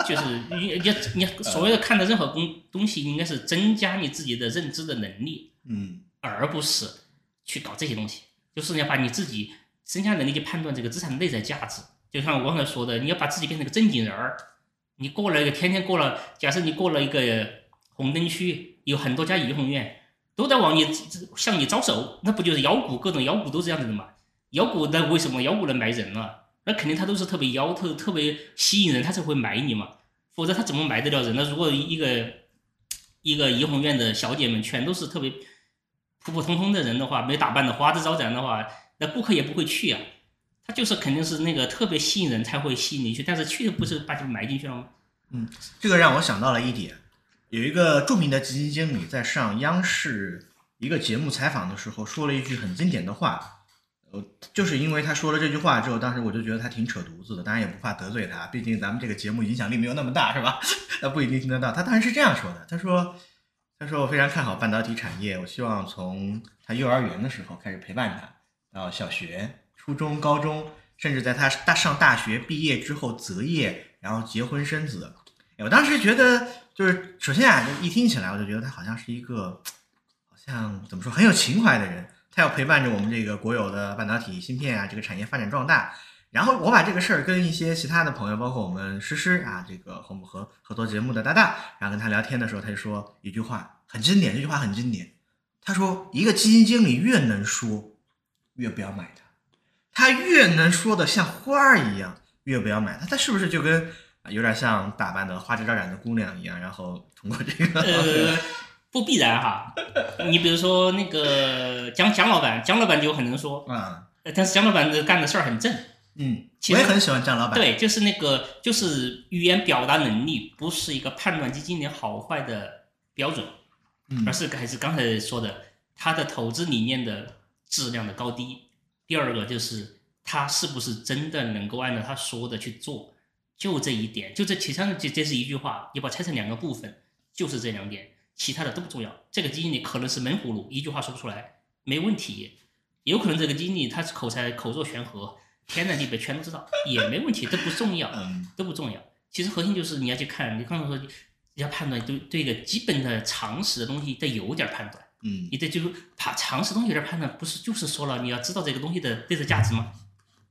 就是你你你所谓的看的任何东东西，应该是增加你自己的认知的能力，嗯。而不是去搞这些东西，就是你要把你自己增加能力去判断这个资产的内在价值。就像我刚才说的，你要把自己变成个正经人儿。你过了一个天天过了，假设你过了一个红灯区，有很多家怡红院都在往你向你招手，那不就是妖股？各种妖股都是这样子的嘛。妖股那为什么妖股能买人呢？那肯定他都是特别妖特特别吸引人，他才会买你嘛。否则他怎么买得了人呢？如果一个一个怡红院的小姐们全都是特别。普普通通的人的话，没打扮的花枝招展的话，那顾客也不会去啊。他就是肯定是那个特别吸引人才会吸引你去，但是去的不是把就买进去了吗？嗯，这个让我想到了一点，有一个著名的基金经理在上央视一个节目采访的时候说了一句很经典的话，呃，就是因为他说了这句话之后，当时我就觉得他挺扯犊子的，当然也不怕得罪他，毕竟咱们这个节目影响力没有那么大，是吧？他不一定听得到。他当时是这样说的，他说：“他说我非常看好半导体产业，我希望从他幼儿园的时候开始陪伴他，到小学、初中、高中，甚至在他大上大学毕业之后择业，然后结婚生子。”哎我当时觉得，就是首先啊，一听起来我就觉得他好像是一个，好像怎么说很有情怀的人，他要陪伴着我们这个国有的半导体芯片啊这个产业发展壮大。然后我把这个事儿跟一些其他的朋友，包括我们诗诗啊，这个和我们合合作节目的搭档，然后跟他聊天的时候，他就说一句话很经典，这句话很经典。他说，一个基金经理越能说，越不要买它；他越能说的像花儿一样，越不要买它。他是不是就跟啊有点像打扮的花枝招展的姑娘一样，然后通过这个呃，不必然哈。你比如说那个姜姜老板，姜老板就很能说，啊呃但是姜老板的干的事儿很正。嗯，其实我也很喜欢张老板。对，就是那个，就是语言表达能力不是一个判断基金经理好坏的标准，嗯而是还是刚才说的，他的投资理念的质量的高低。第二个就是他是不是真的能够按照他说的去做，就这一点，就这其他的这这是一句话，你把它拆成两个部分，就是这两点，其他的都不重要。这个基金经理可能是闷葫芦，一句话说不出来，没问题，有可能这个基金经理他是口才口若悬河，天南地北全都知道，也没问题，都不重要。嗯都不重要。其实核心就是你要去看，你刚才说你要判断对对一个基本的常识的东西得有点判断，嗯你得就是怕常识东西有点判断，不是就是说了你要知道这个东西的对的价值吗？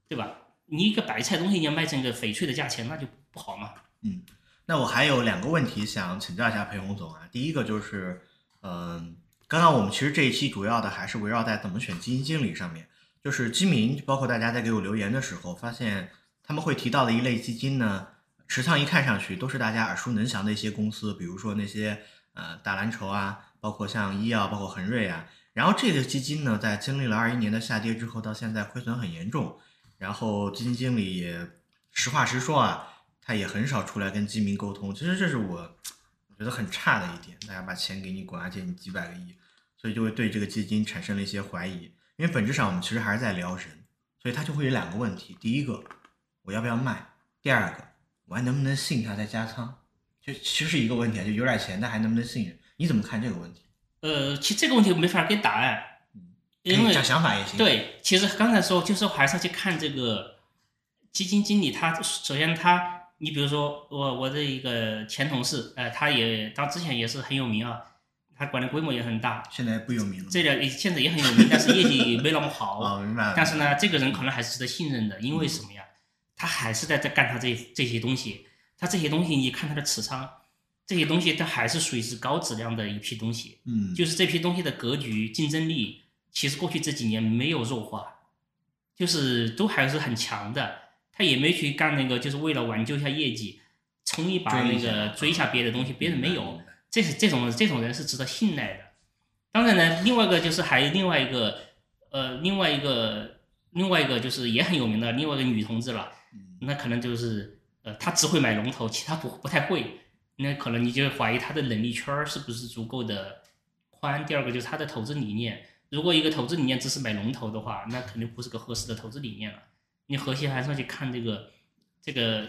对吧？你一个白菜东西你要卖成个翡翠的价钱，那就不好嘛。嗯那我还有两个问题想请教一下裴红总啊。第一个就是，嗯、刚刚我们其实这一期主要的还是围绕在怎么选基金经理上面。就是基民，包括大家在给我留言的时候，发现他们会提到的一类基金呢，持仓一看上去都是大家耳熟能详的一些公司，比如说那些呃大蓝筹啊，包括像医药，包括恒瑞啊。然后这个基金呢，在经历了二一年的下跌之后，到现在亏损很严重。然后基金经理也实话实说啊，他也很少出来跟基民沟通。其实这是我我觉得很差的一点，大家把钱给你滚，而且你几百个亿，所以就会对这个基金产生了一些怀疑。因为本质上我们其实还是在聊人，所以他就会有两个问题：第一个，我要不要卖；第二个，我还能不能信他再加仓？就其实是一个问题啊，就有点钱，但还能不能信任？你怎么看这个问题？呃，其实这个问题我没法给答案，可因为讲想法也行。，对，其实刚才说就是还是要去看这个基金经理他首先他，你比如说我我的一个前同事，呃，他也他之前也是很有名啊，他管的规模也很大，现在不有名了。这个现在也很有名，但是业绩没那么好。哦，明白了。但是呢，这个人可能还是值得信任的，因为什么呀？他还是在在干他这这些东西，他这些东西你看他的持仓，这些东西他还是属于是高质量的一批东西，嗯，就是这批东西的格局、竞争力，其实过去这几年没有弱化，就是都还是很强的。他也没去干那个，就是为了挽救一下业绩，冲一把那个追一下别的东西，别人没有这是这种这种人是值得信赖的。当然呢，另外一个就是还有另外一个呃，另外一个另外一个就是也很有名的另外一个女同志了，嗯那可能就是呃，她只会买龙头，其他不不太会。那可能你就怀疑她的能力圈儿是不是足够的宽。第二个就是她的投资理念，如果一个投资理念只是买龙头的话，那肯定不是个合适的投资理念了。你核心还是要去看这个这个，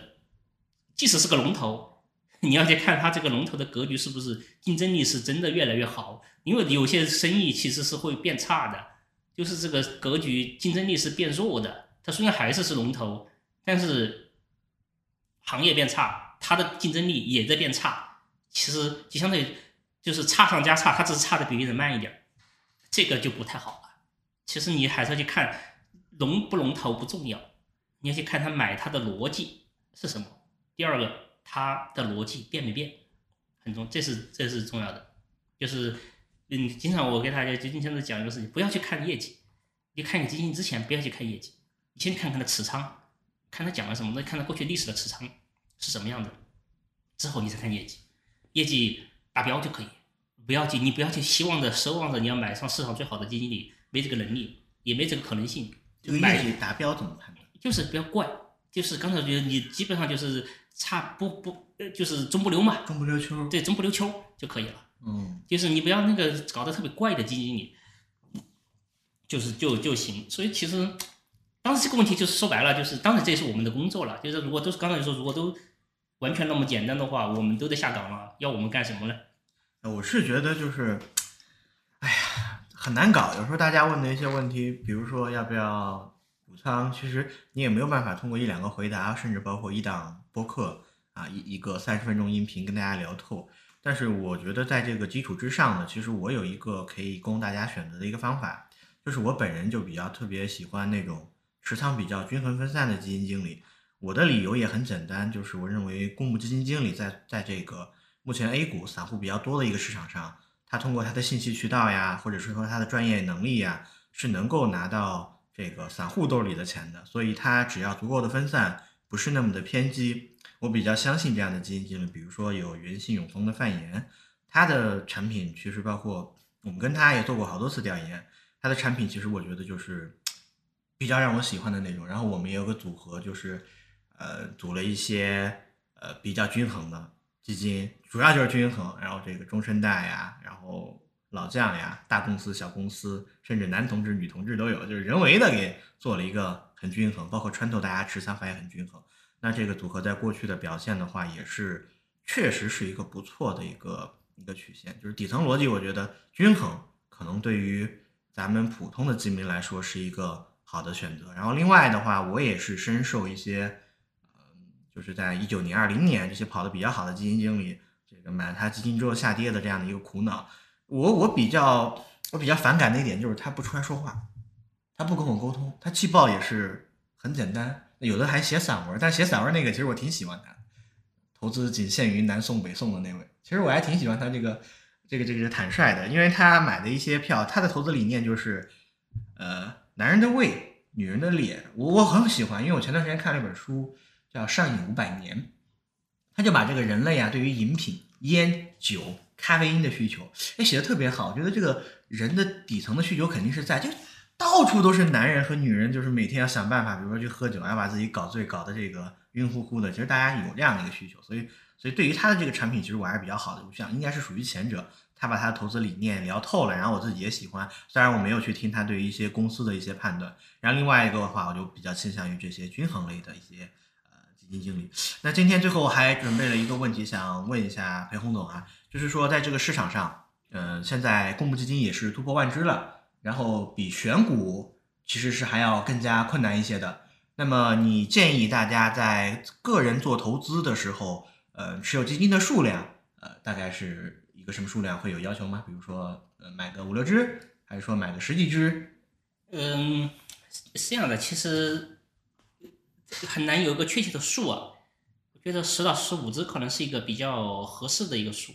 即使是个龙头，你要去看它这个龙头的格局是不是竞争力是真的越来越好。因为有些生意其实是会变差的，就是这个格局竞争力是变弱的。它虽然还是是龙头，但是行业变差，它的竞争力也在变差。其实就相当于就是差上加差，它只是差的比别人慢一点，这个就不太好了。其实你还是要去看龙不龙头不重要，你要去看他买它的逻辑是什么。第二个，它的逻辑变没变，很重，这是这是重要的。就是嗯，经常我给大家就经常在讲一个事情，不要去看业绩，你看你基金之前不要去看业绩，你先看看它持仓，看它讲了什么，再看它过去历史的持仓是什么样的，之后你再看业绩，业绩达标就可以，不要去你不要去希望着奢望着你要买上市场最好的基金里，没这个能力，也没这个可能性，这个买业绩达标怎么判断？就是不要怪，就是刚才觉得你基本上就是差不不呃就是中不溜嘛，中不溜秋。对，中不溜秋就可以了。嗯就是你不要那个搞得特别怪的基金经理，就是就就行。所以其实当时这个问题就是说白了，就是当然这也是我们的工作了。就是如果都是刚才说，如果都完全那么简单的话，我们都得下岗了，要我们干什么呢？我是觉得就是，哎呀，很难搞。有时候大家问的一些问题，比如说要不要补仓，其实你也没有办法通过一两个回答，甚至包括一档播客啊，一一个三十分钟音频跟大家聊透。但是我觉得在这个基础之上呢，其实我有一个可以供大家选择的一个方法，就是我本人就比较特别喜欢那种持仓比较均衡分散的基金经理。我的理由也很简单，就是我认为公募基金经理在在这个目前 A 股散户比较多的一个市场上，他通过他的信息渠道呀，或者是说他的专业能力呀，是能够拿到这个散户兜里的钱的。所以他只要足够的分散，不是那么的偏激，我比较相信这样的基金经理。比如说有元信永丰的范岩，他的产品其实包括我们跟他也做过好多次调研，他的产品其实我觉得就是比较让我喜欢的那种。然后我们也有个组合，就是呃组了一些呃比较均衡的基金，主要就是均衡。然后这个中生代呀，然后老将呀，大公司、小公司，甚至男同志、女同志都有，就是人为的给做了一个很均衡，包括穿透大家持仓法也很均衡。那这个组合在过去的表现的话，也是确实是一个不错的一个一个曲线，就是底层逻辑，我觉得均衡可能对于咱们普通的基民来说是一个好的选择。然后另外的话，我也是深受一些，嗯，就是在一九年、二零年这些跑得比较好的基金经理，这个买了他基金之后下跌的这样的一个苦恼。我我比较我比较反感的一点就是他不出来说话，他不跟我沟通，他季报也是很简单。有的还写散文，但写散文那个其实我挺喜欢他，投资仅限于南宋北宋的那位，其实我还挺喜欢他这个这个这个坦率的，因为他买的一些票，他的投资理念就是，呃，男人的胃，女人的脸，我我很喜欢，因为我前段时间看了一本书叫《上瘾五百年》，他就把这个人类啊对于饮品、烟、酒、咖啡因的需求，哎写的特别好，我觉得这个人的底层的需求肯定是在就。到处都是男人和女人，就是每天要想办法，比如说去喝酒，要把自己搞醉，搞得这个晕乎乎的。其实大家有这样的一个需求，所以，所以对于他的这个产品，其实我还是比较好的。我想应该是属于前者，他把他的投资理念聊透了，然后我自己也喜欢。虽然我没有去听他对于一些公司的一些判断，然后另外一个的话，我就比较倾向于这些均衡类的一些呃基金经理。那今天最后我还准备了一个问题，想问一下裴洪总啊，就是说在这个市场上，呃，现在公募基金也是突破万只了。然后比选股其实是还要更加困难一些的。那么你建议大家在个人做投资的时候，呃，持有基金的数量，呃，大概是一个什么数量会有要求吗？比如说，呃，买个五六只，还是说买个十几只？嗯，是这样的，其实很难有一个确切的数啊。我觉得十到十五只可能是一个比较合适的一个数。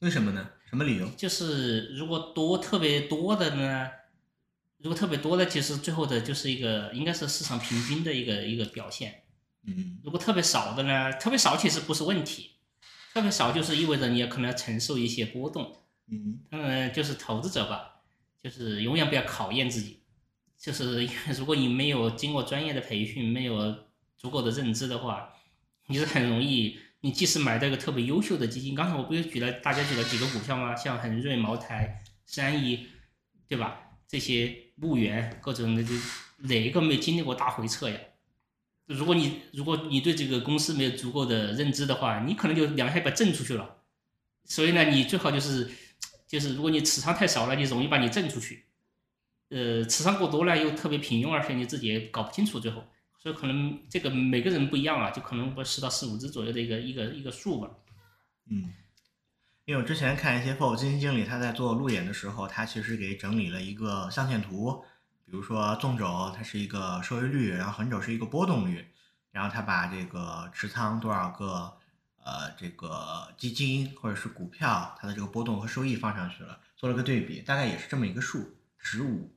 为什么呢？什么理由？就是如果多特别多的呢，如果特别多的，其实最后的就是一个应该是市场平均的一个一个表现。嗯如果特别少的呢，特别少其实不是问题，特别少就是意味着你也可能要承受一些波动。嗯当然，就是投资者吧，就是永远不要考验自己，就是 如果你没有经过专业的培训，没有足够的认知的话，你是很容易，你即使买到一个特别优秀的基金，刚才我不是举了大家举了几个股票吗？像恒瑞、茅台、三一，对吧？这些牧原各种的，就哪一个没经历过大回撤呀？如果你如果你对这个公司没有足够的认知的话，你可能就两下把挣出去了。所以呢，你最好就是就是如果你持仓太少了，你容易把你挣出去。呃，持仓过多了又特别平庸，而且你自己也搞不清楚最后。所以可能这个每个人不一样啊，就可能不十到十五只左右的一个一个一个数吧。嗯。因为我之前看一些货物基金经理，他在做路演的时候，他其实给整理了一个象限图，比如说纵轴它是一个收益率，然后横轴是一个波动率，然后他把这个持仓多少个呃这个基金或者是股票，它的这个波动和收益放上去了，做了个对比，大概也是这么一个数，十五。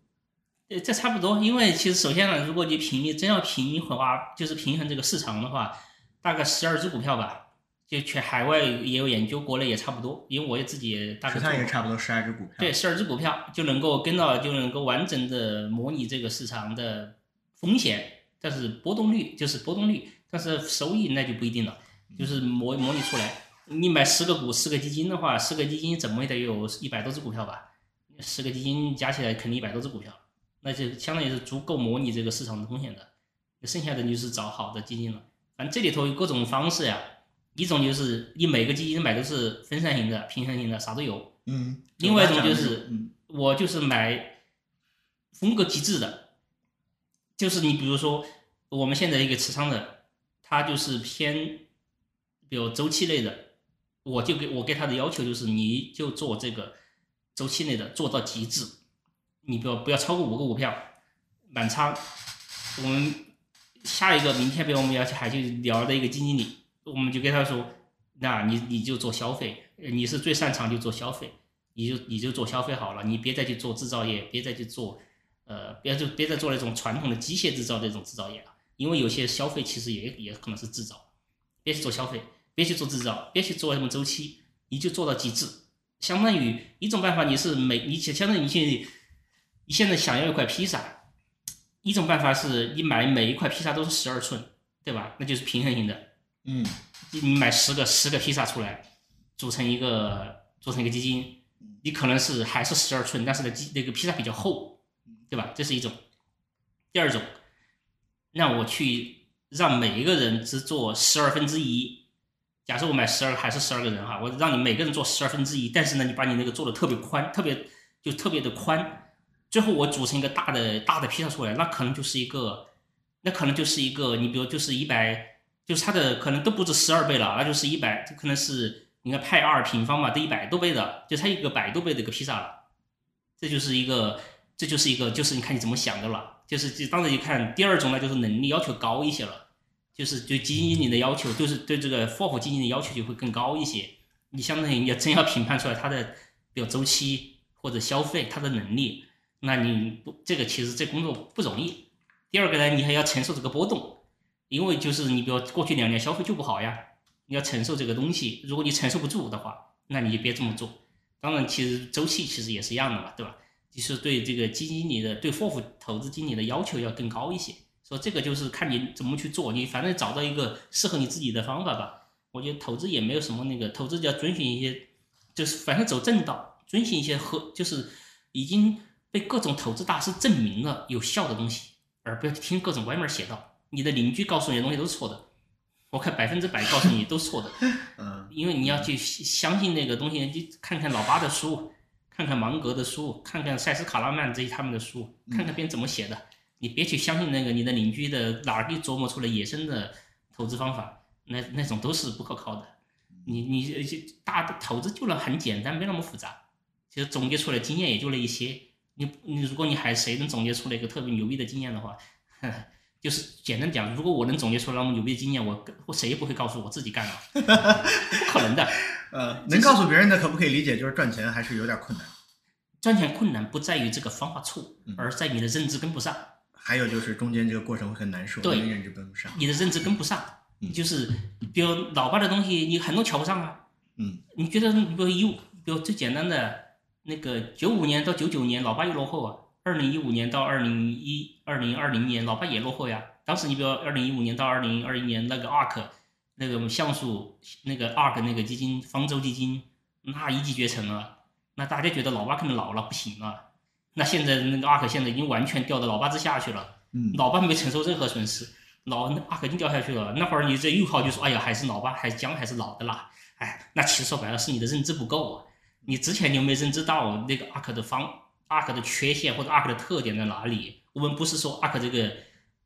对，这差不多，因为其实首先呢，如果你平真要平衡的话，就是平衡这个市场的话，大概十二只股票吧。就全海外也有研究，国内也差不多，因为我也自己也大概持仓也差不多十二只股票。对，十二只股票就能够跟到，就能够完整的模拟这个市场的风险，但是波动率就是波动率，但是收益那就不一定了。就是模模拟出来。你买十个股、十个基金的话，十个基金怎么也得有一百多只股票吧？十个基金加起来肯定一百多只股票，那就相当于是足够模拟这个市场的风险的。剩下的就是找好的基金了。反正这里头有各种方式呀，一种就是你每个基金买都是分散型的、平衡型的，啥都有。嗯，另外一种就是嗯我就是买风格极致的，就是你比如说我们现在一个持仓的，它就是偏，比如周期类的，我就给我给他的要求就是你就做这个周期类的做到极致，你不要不要超过五个股票满仓。我们下一个明天，比如我们要去还去聊的一个基金经理，我们就跟他说，那你你就做消费，你是最擅长就做消费。你就你就做消费好了，你别再去做制造业，别再去做，呃，别就别再做那种传统的机械制造这种制造业了，因为有些消费其实也也可能是制造，别去做消费，别去做制造，别去做什么周期，你就做到极致。相当于一种办法，你是每你相当于你现在你现在想要一块披萨，一种办法是你买每一块披萨都是十二寸，对吧？那就是平衡型的，嗯你买十个十个披萨出来，组成一个组成一个基金，你可能是还是十二寸，但是呢基那个披萨比较厚，对吧？这是一种。第二种，让我去让每一个人只做十二分之一。假设我买十二还是十二个人哈，我让你每个人做十二分之一，但是呢，你把你那个做的特别宽，特别就特别的宽，最后我组成一个大的大的披萨出来，那可能就是一个，那可能就是一个，你比如就是一百。就是它的可能都不止十二倍了，那就是一百，可能是你看派二平方嘛，都一百多倍的，就它一个百多倍的一个披萨了。这就是一个，这就是一个，就是你看你怎么想的了。就是就当然你看第二种呢，就是能力要求高一些了，就是对基金经理的要求，就是对这个 FOF 基金的要求就会更高一些。你相当于你要真要评判出来它的比如周期或者消费它的能力，那你不这个其实这工作不容易。第二个呢，你还要承受这个波动。因为就是你比如过去两年消费就不好呀，你要承受这个东西。如果你承受不住的话，那你就别这么做。当然，其实周期其实也是一样的嘛，对吧？就是对这个基金经理的对 FOF 投资经理的要求要更高一些。说这个就是看你怎么去做，你反正找到一个适合你自己的方法吧。我觉得投资也没有什么那个，投资就要遵循一些，就是反正走正道，遵循一些和就是已经被各种投资大师证明了有效的东西，而不要听各种歪门邪道。你的邻居告诉你的东西都是错的，我看百分之百告诉你都是错的，嗯因为你要去相信那个东西，你看看老八的书，看看芒格的书，看看塞斯卡拉曼这些他们的书，看看别人怎么写的，你别去相信那个你的邻居的哪儿给琢磨出来野生的投资方法，那那种都是不可靠的。你你就大的投资就那很简单，没那么复杂，其实总结出来经验也就那一些。你你如果你还谁能总结出来一个特别牛逼的经验的话，就是简单讲，如果我能总结出来那么牛逼的经验，我我谁也不会告诉我自己干了，不可能的。呃，能告诉别人的可不可以理解？就是赚钱还是有点困难。赚钱困难不在于这个方法错，而在你的认知跟不上。还有就是中间这个过程会很难受，对认知跟不上。你的认知跟不上，嗯就是比如老爸的东西，你很多瞧不上啊。嗯，你觉得，比如一五，比如最简单的那个九五年到九九年，老爸又落后啊。二零一五年到二零一二零二零年，老爸也落后呀。当时你比如二零一五年到二零二一年，那个 ARK 那个像素那个 ARK 那个基金方舟基金，那一骑绝尘了。那大家觉得老爸可能老了不行了。那现在那个 ARK 现在已经完全掉到老八之下去了。嗯，老爸没承受任何损失，老那阿克已经掉下去了。那会儿你这又靠就说，哎呀，还是老爸还是姜还是老的啦。哎，那其实说白了是你的认知不够啊。你之前你有没有认知到那个阿克的方阿克的缺陷或者阿克的特点在哪里？我们不是说阿克这个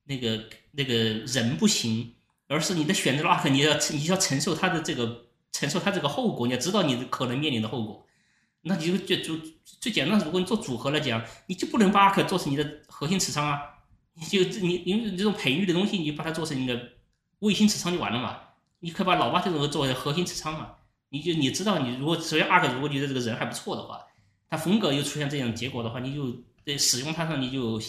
那个那个人不行，而是你的选择了阿克，你要你要承受他的这个承受他这个后果，你要知道你可能面临的后果。那你就就就最简单，如果你做组合来讲，你就不能把阿克做成你的核心持仓啊。你就你你这种培育的东西，你就把它做成你的卫星持仓就完了嘛？你可以把老八这种作为核心持仓嘛？你就你知道，你如果首先阿克，如果觉得这个人还不错的话，他风格又出现这样结果的话，你就在使用它上你就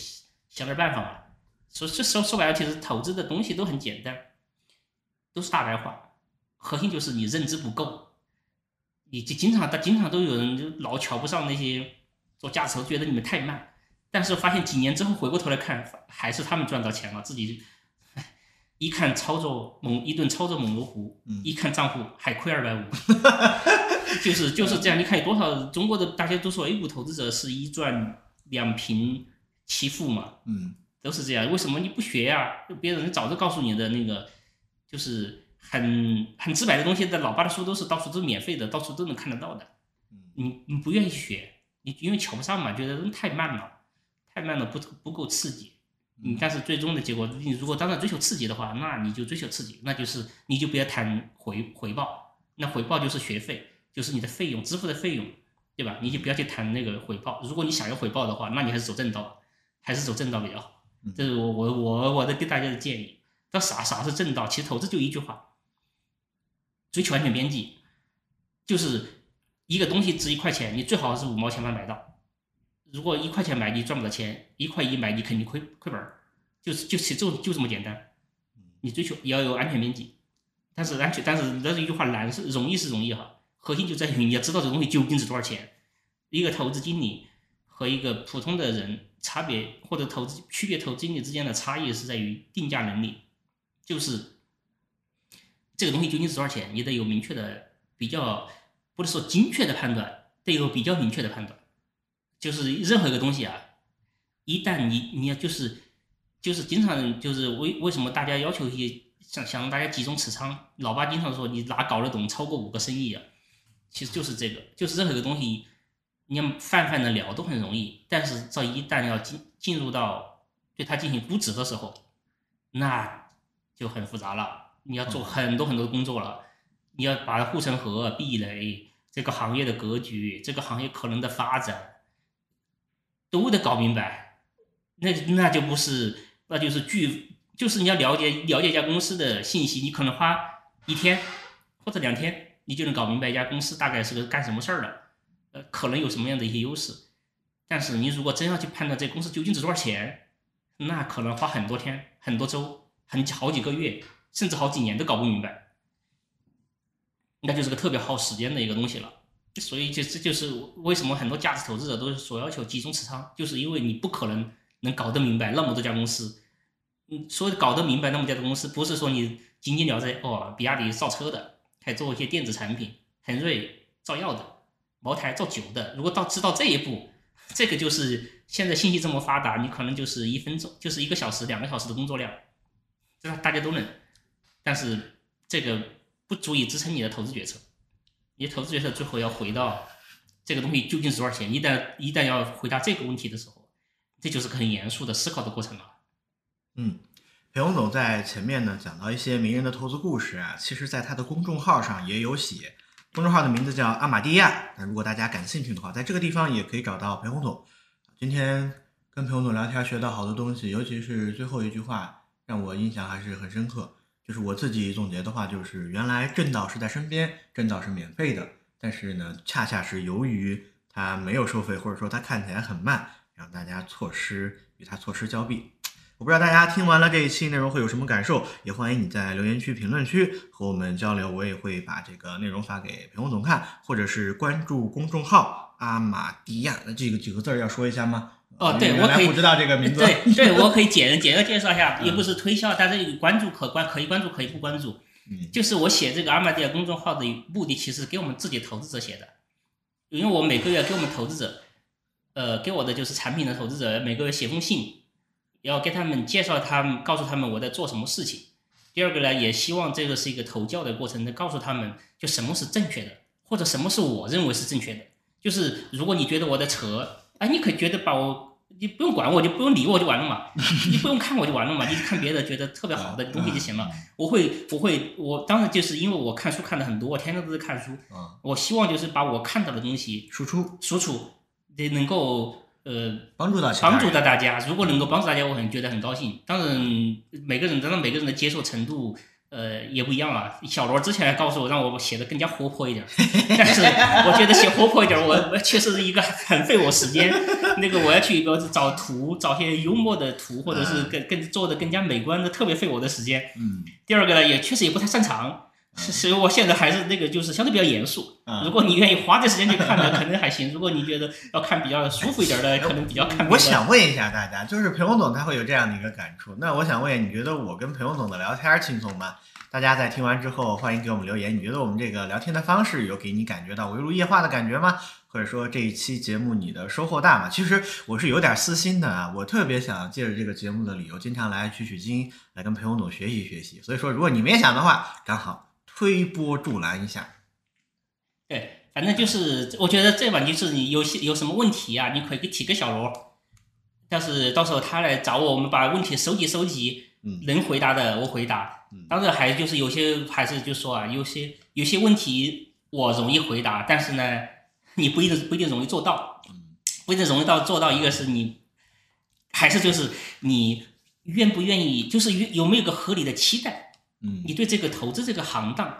想点办法吧。说这说说白了，其实投资的东西都很简单，都是大白话，核心就是你认知不够。你就经常他经常都有人就老瞧不上那些做价值投资，觉得你们太慢。但是发现几年之后回过头来看，还是他们赚到钱了，自己一看操作猛，一顿操作猛如虎，嗯一看账户还亏二百五，就是就是这样。你看有多少中国的大家都说 A 股投资者是一赚两平七负嘛，嗯都是这样。为什么你不学呀、别人早就告诉你的那个，就是很很直白的东西，在老爸的书都是到处都是免费的，到处都能看得到的。你你不愿意学，你因为瞧不上嘛，觉得人太慢了，太慢了，不不够刺激。嗯，但是最终的结果，你如果当然追求刺激的话，那你就追求刺激，那就是你就不要谈回回报，那回报就是学费，就是你的费用支付的费用，对吧？你就不要去谈那个回报。如果你想要回报的话，那你还是走正道，还是走正道比较好。这是我我我我的给大家的建议。那啥啥是正道？其实投资就一句话：追求安全边际，就是一个东西值一块钱，你最好是五毛钱把它买到。如果一块钱买你赚不到钱，一块一买你肯定亏亏本儿，就是就其实就就这么简单。你追求也要有安全边际，但是安全但是那是一句话难是容易是容易哈，核心就在于你要知道这个东西究竟值多少钱。一个投资经理和一个普通的人差别或者投资区别投资经理之间的差异是在于定价能力，就是这个东西究竟值多少钱，你得有明确的比较，不是说精确的判断，得有比较明确的判断。就是任何一个东西啊，一旦你你要就是就是经常就是为为什么大家要求一些想想让大家集中持仓，老爸经常说你哪搞得懂超过五个生意啊，其实就是这个，就是任何一个东西，你要泛泛的聊都很容易，但是这一旦要进进入到对它进行估值的时候，那就很复杂了，你要做很多很多工作了，你要把护城河、壁垒，这个行业的格局，这个行业可能的发展。都得搞明白，那那就不是，那就是巨，就是你要了解了解一家公司的信息，你可能花一天或者两天，你就能搞明白一家公司大概是个干什么事儿的，呃，可能有什么样的一些优势。但是你如果真要去判断这公司究竟值多少钱，那可能花很多天、很多周、很好几个月，甚至好几年都搞不明白，那就是个特别耗时间的一个东西了。所以就这就是为什么很多价值投资者都是所要求集中持仓，就是因为你不可能能搞得明白那么多家公司。嗯，所以搞得明白那么多家公司，不是说你仅仅了解哦，比亚迪造车的，还做一些电子产品，恒瑞造药的，茅台造酒的。如果到知道这一步，这个就是现在信息这么发达，你可能就是一分钟，就是一个小时、两个小时的工作量，这大家都能。但是这个不足以支撑你的投资决策。你投资决策最后要回到这个东西究竟值多少钱？一旦一旦要回答这个问题的时候，这就是很严肃的思考的过程了。嗯，裴洪总在前面呢讲到一些名人的投资故事啊，其实在他的公众号上也有写，公众号的名字叫阿玛蒂亚。那如果大家感兴趣的话，在这个地方也可以找到裴红总。今天跟裴红总聊天学到好多东西，尤其是最后一句话让我印象还是很深刻。就是我自己总结的话，就是原来正道是在身边，正道是免费的，但是呢，恰恰是由于它没有收费，或者说它看起来很慢，让大家错失与它错失交臂。我不知道大家听完了这一期内容会有什么感受，也欢迎你在留言区、评论区和我们交流。我也会把这个内容发给裴红总看，或者是关注公众号阿玛迪亚。那这个几个字儿要说一下吗？哦，对，我可以来不知道这个名字。对 对，我可以简简要介绍一下，嗯也不是推销，但是关注可关可以关注，可以不关注。嗯就是我写这个阿玛迪亚公众号的目的，其实给我们自己投资者写的，因为我每个月给我们投资者，呃，给我的就是产品的投资者每个月写封信，要给他们介绍他们，告诉他们我在做什么事情。第二个呢，也希望这个是一个投教的过程，能告诉他们就什么是正确的，或者什么是我认为是正确的。就是如果你觉得我在扯，哎，你可以觉得把我，你不用管我，就不用理我就完了嘛，你不用看我就完了嘛，你看别的觉得特别好的东西就行了。我会，我会，我当然就是因为我看书看的很多，我天天都在看书，啊，我希望就是把我看到的东西输出输出，得能够呃帮助到帮助到大家。如果能够帮助大家，我很觉得很高兴。当然，每个人当然每个人的接受程度。呃，也不一样啊。小罗之前还告诉我，让我写的更加活泼一点，但是我觉得写活泼一点，我我确实是一个很费我时间。那个我要去一个找图，找些幽默的图，或者是更更做的更加美观的，特别费我的时间。嗯第二个呢，也确实也不太擅长，所以我现在还是那个就是相对比较严肃。嗯如果你愿意花点时间去看的，可能还行；如果你觉得要看比较舒服一点的，可能比较看。我想问一下大家，就是裴勇总他会有这样的一个感触，那我想问，你觉得我跟裴勇总的聊天轻松吗？大家在听完之后，欢迎给我们留言。你觉得我们这个聊天的方式有给你感觉到围炉夜话的感觉吗？或者说这一期节目你的收获大吗？其实我是有点私心的啊，我特别想借着这个节目的理由，经常来取取经，来跟裴勇总学习学习。所以说，如果你们也想的话，刚好推波助澜一下。对，反正就是我觉得这版，就是你有些有什么问题啊，你可以给提个小罗，但是到时候他来找我，我们把问题收集收集，嗯能回答的我回答嗯。当然还就是有些还是就说啊，有些有些问题我容易回答，但是呢，你不一定不一定容易做到，不一定容易到做到。一个是你，还是就是你愿不愿意，就是有有没有个合理的期待，嗯你对这个投资这个行当，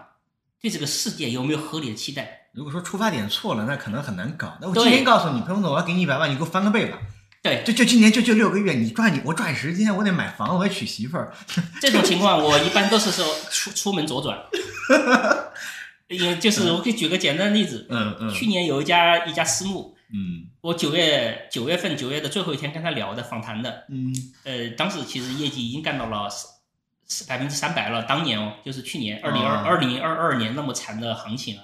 对这个世界有没有合理的期待？如果说出发点错了，那可能很难搞。那我对今天告诉你，裴勇总，我要给你一百万，你给我翻个倍吧。对，就就今年就就六个月，你抓紧我抓紧时间，我得买房，我得娶媳妇儿。这种情况 我一般都是说出出门左转，也就是我可以举个简单的例子，嗯嗯去年有一家一家私募，嗯我九月九月份九月的最后一天跟他聊的访谈的，嗯呃，当时其实业绩已经干到了百分之三百了，当年哦，就是去年二零二哦二零二二年那么惨的行情啊，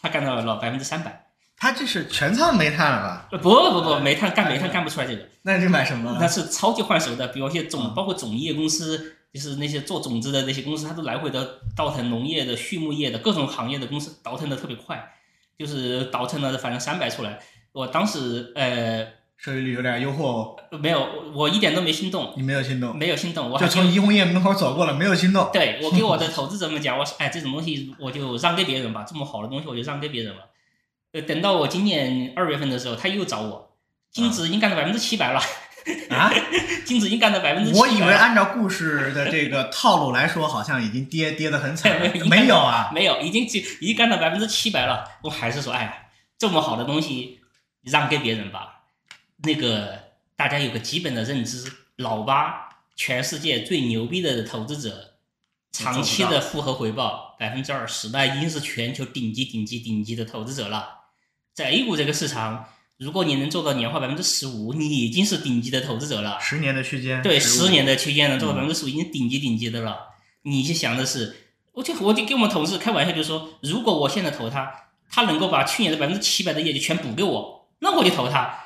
他干到了百分之三百，他这是全仓煤炭了吧？呃不不不，煤炭干煤炭干不出来这个，那你买什么那？是超级换手的，比如一些种，嗯包括种业公司，就是那些做种子的那些公司，它都来回的倒腾农业的、畜牧业的各种行业的公司，倒腾的特别快，就是倒腾了反正三百出来。我当时呃收益率有点诱惑哦，没有，我一点都没心动，你没有心动，没有心动，我就从怡红院门口走过了，没有心动。对我给我的 投资者们讲，我说哎，这种东西我就让给别人吧，这么好的东西我就让给别人了。呃，等到我今年二月份的时候，他又找我，净值已经干到百分之七百了，啊，净值已经干到百分之七我以为按照故事的这个套路来说，好像已经跌跌得很惨了 没有，没有啊？没有，已经已已经干到百分之七百了。我还是说，哎呀，这么好的东西让给别人吧。那个大家有个基本的认知，老八全世界最牛逼的投资者，长期的复合回报百分之二十，那已经是全球顶级、顶级、顶级的投资者了。在 A 股这个市场，如果你能做到年化百分之十五，你已经是顶级的投资者了。十年的区间，对，十年的区间能做到嗯百分之十五，已经顶级顶级的了。你就想的是，我就我就跟我们同事开玩笑，就说，如果我现在投他，他能够把去年的百分之七百的业绩全补给我，那我就投他。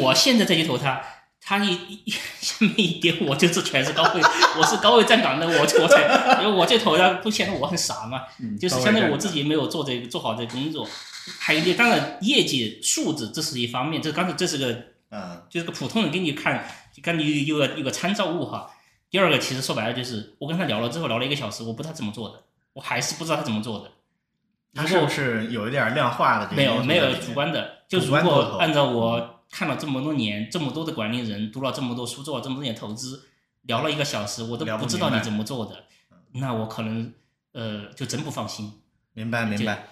我现在再去投他，他一一下面一跌，我就是全是高位，我是高位站岗的，我我才，因为我这投他，不显得我很傻嘛？嗯就是相当于我自己没有做这个做好这个工作。还有一点，当然业绩素质这是一方面，这刚才这是个嗯就是个普通人给你看，就看你有个有个参照物哈。第二个，其实说白了就是我跟他聊了之后，聊了一个小时，我不知道他怎么做的，我还是不知道他怎么做的。他是不是有一点量化的这个没有没有主观的，就如果按照我看了这么多年，这么多的管理人，读了这么多书，做了这么多年投资，聊了一个小时，我都聊不不知道你怎么做的，那我可能呃就真不放心。明白明白，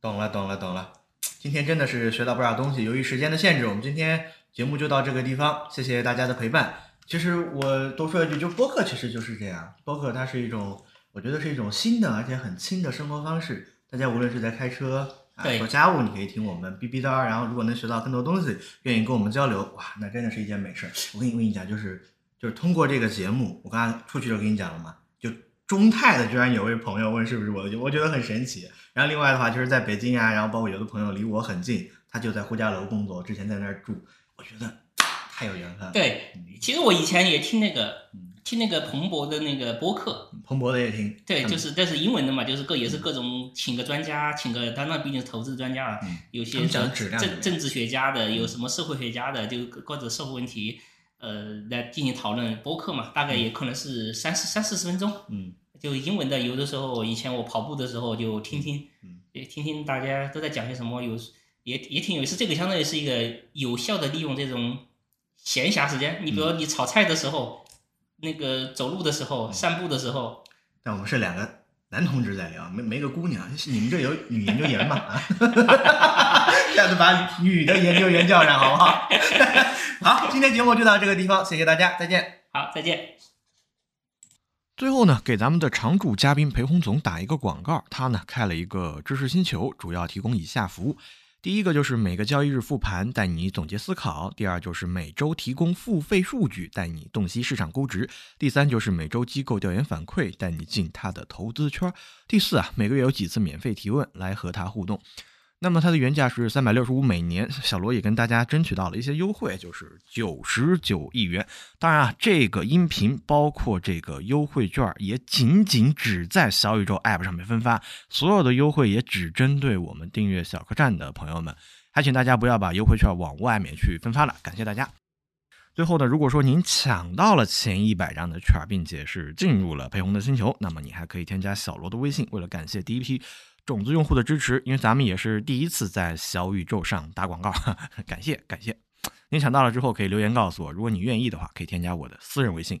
懂了懂了懂了。今天真的是学到不少东西。由于时间的限制，我们今天节目就到这个地方，谢谢大家的陪伴。其实我多说一句，就播客其实就是这样，播客它是一种，我觉得是一种新的而且很轻的生活方式。大家无论是在开车啊对做家务，你可以听我们哔哔叨，然后如果能学到更多东西，愿意跟我们交流，哇，那真的是一件美事儿。我跟你跟你讲，就是就是通过这个节目，我刚才出去就跟你讲了嘛，就中泰的居然有位朋友问是不是我，我觉得很神奇。然后另外的话就是在北京啊，然后包括有的朋友离我很近，他就在呼家楼工作，之前在那儿住，我觉得太有缘分了。，对，其实我以前也听那个嗯听那个彭博的那个播客，彭博的也听，对，嗯。就是但是英文的嘛，就是各也是各种请个专家，请个他那毕竟是投资专家啊，嗯。有些政政政治学家的，有什么社会学家的，就各各种社会问题，呃，来进行讨论。播客嘛，大概也可能是三四三四十分钟，嗯。就英文的。有的时候以前我跑步的时候就听听嗯，也听听大家都在讲些什么，有也也挺有意思。这个相当于是一个有效的利用这种闲暇时间。你比如嗯。你炒菜的时候，那个走路的时候，散步的时候。但我们是两个男同志在聊，没没个姑娘，你们这有女研究员吗？啊，下次把女的研究员叫上好不好？好，今天节目就到这个地方，谢谢大家，再见。好，再见。最后呢，给咱们的常驻嘉宾裴红总打一个广告，他呢开了一个知识星球，主要提供以下服务。第一个就是每个交易日复盘，带你总结思考；第二就是每周提供付费数据，带你洞悉市场估值；第三就是每周机构调研反馈，带你进他的投资圈；第四啊，每个月有几次免费提问，来和他互动。那么它的原价是三百六十五每年，小罗也跟大家争取到了一些优惠，就是九十九亿元。当然啊，这个音频包括这个优惠券也仅仅只在小宇宙 App 上面分发，所有的优惠也只针对我们订阅小客栈的朋友们，还请大家不要把优惠券往外面去分发了，感谢大家。最后呢，如果说您抢到了前一百张的券，并且是进入了裴红的星球，那么你还可以添加小罗的微信，为了感谢第一批。种子用户的支持，因为咱们也是第一次在小宇宙上打广告，感谢感谢。您抢到了之后可以留言告诉我，如果你愿意的话，可以添加我的私人微信。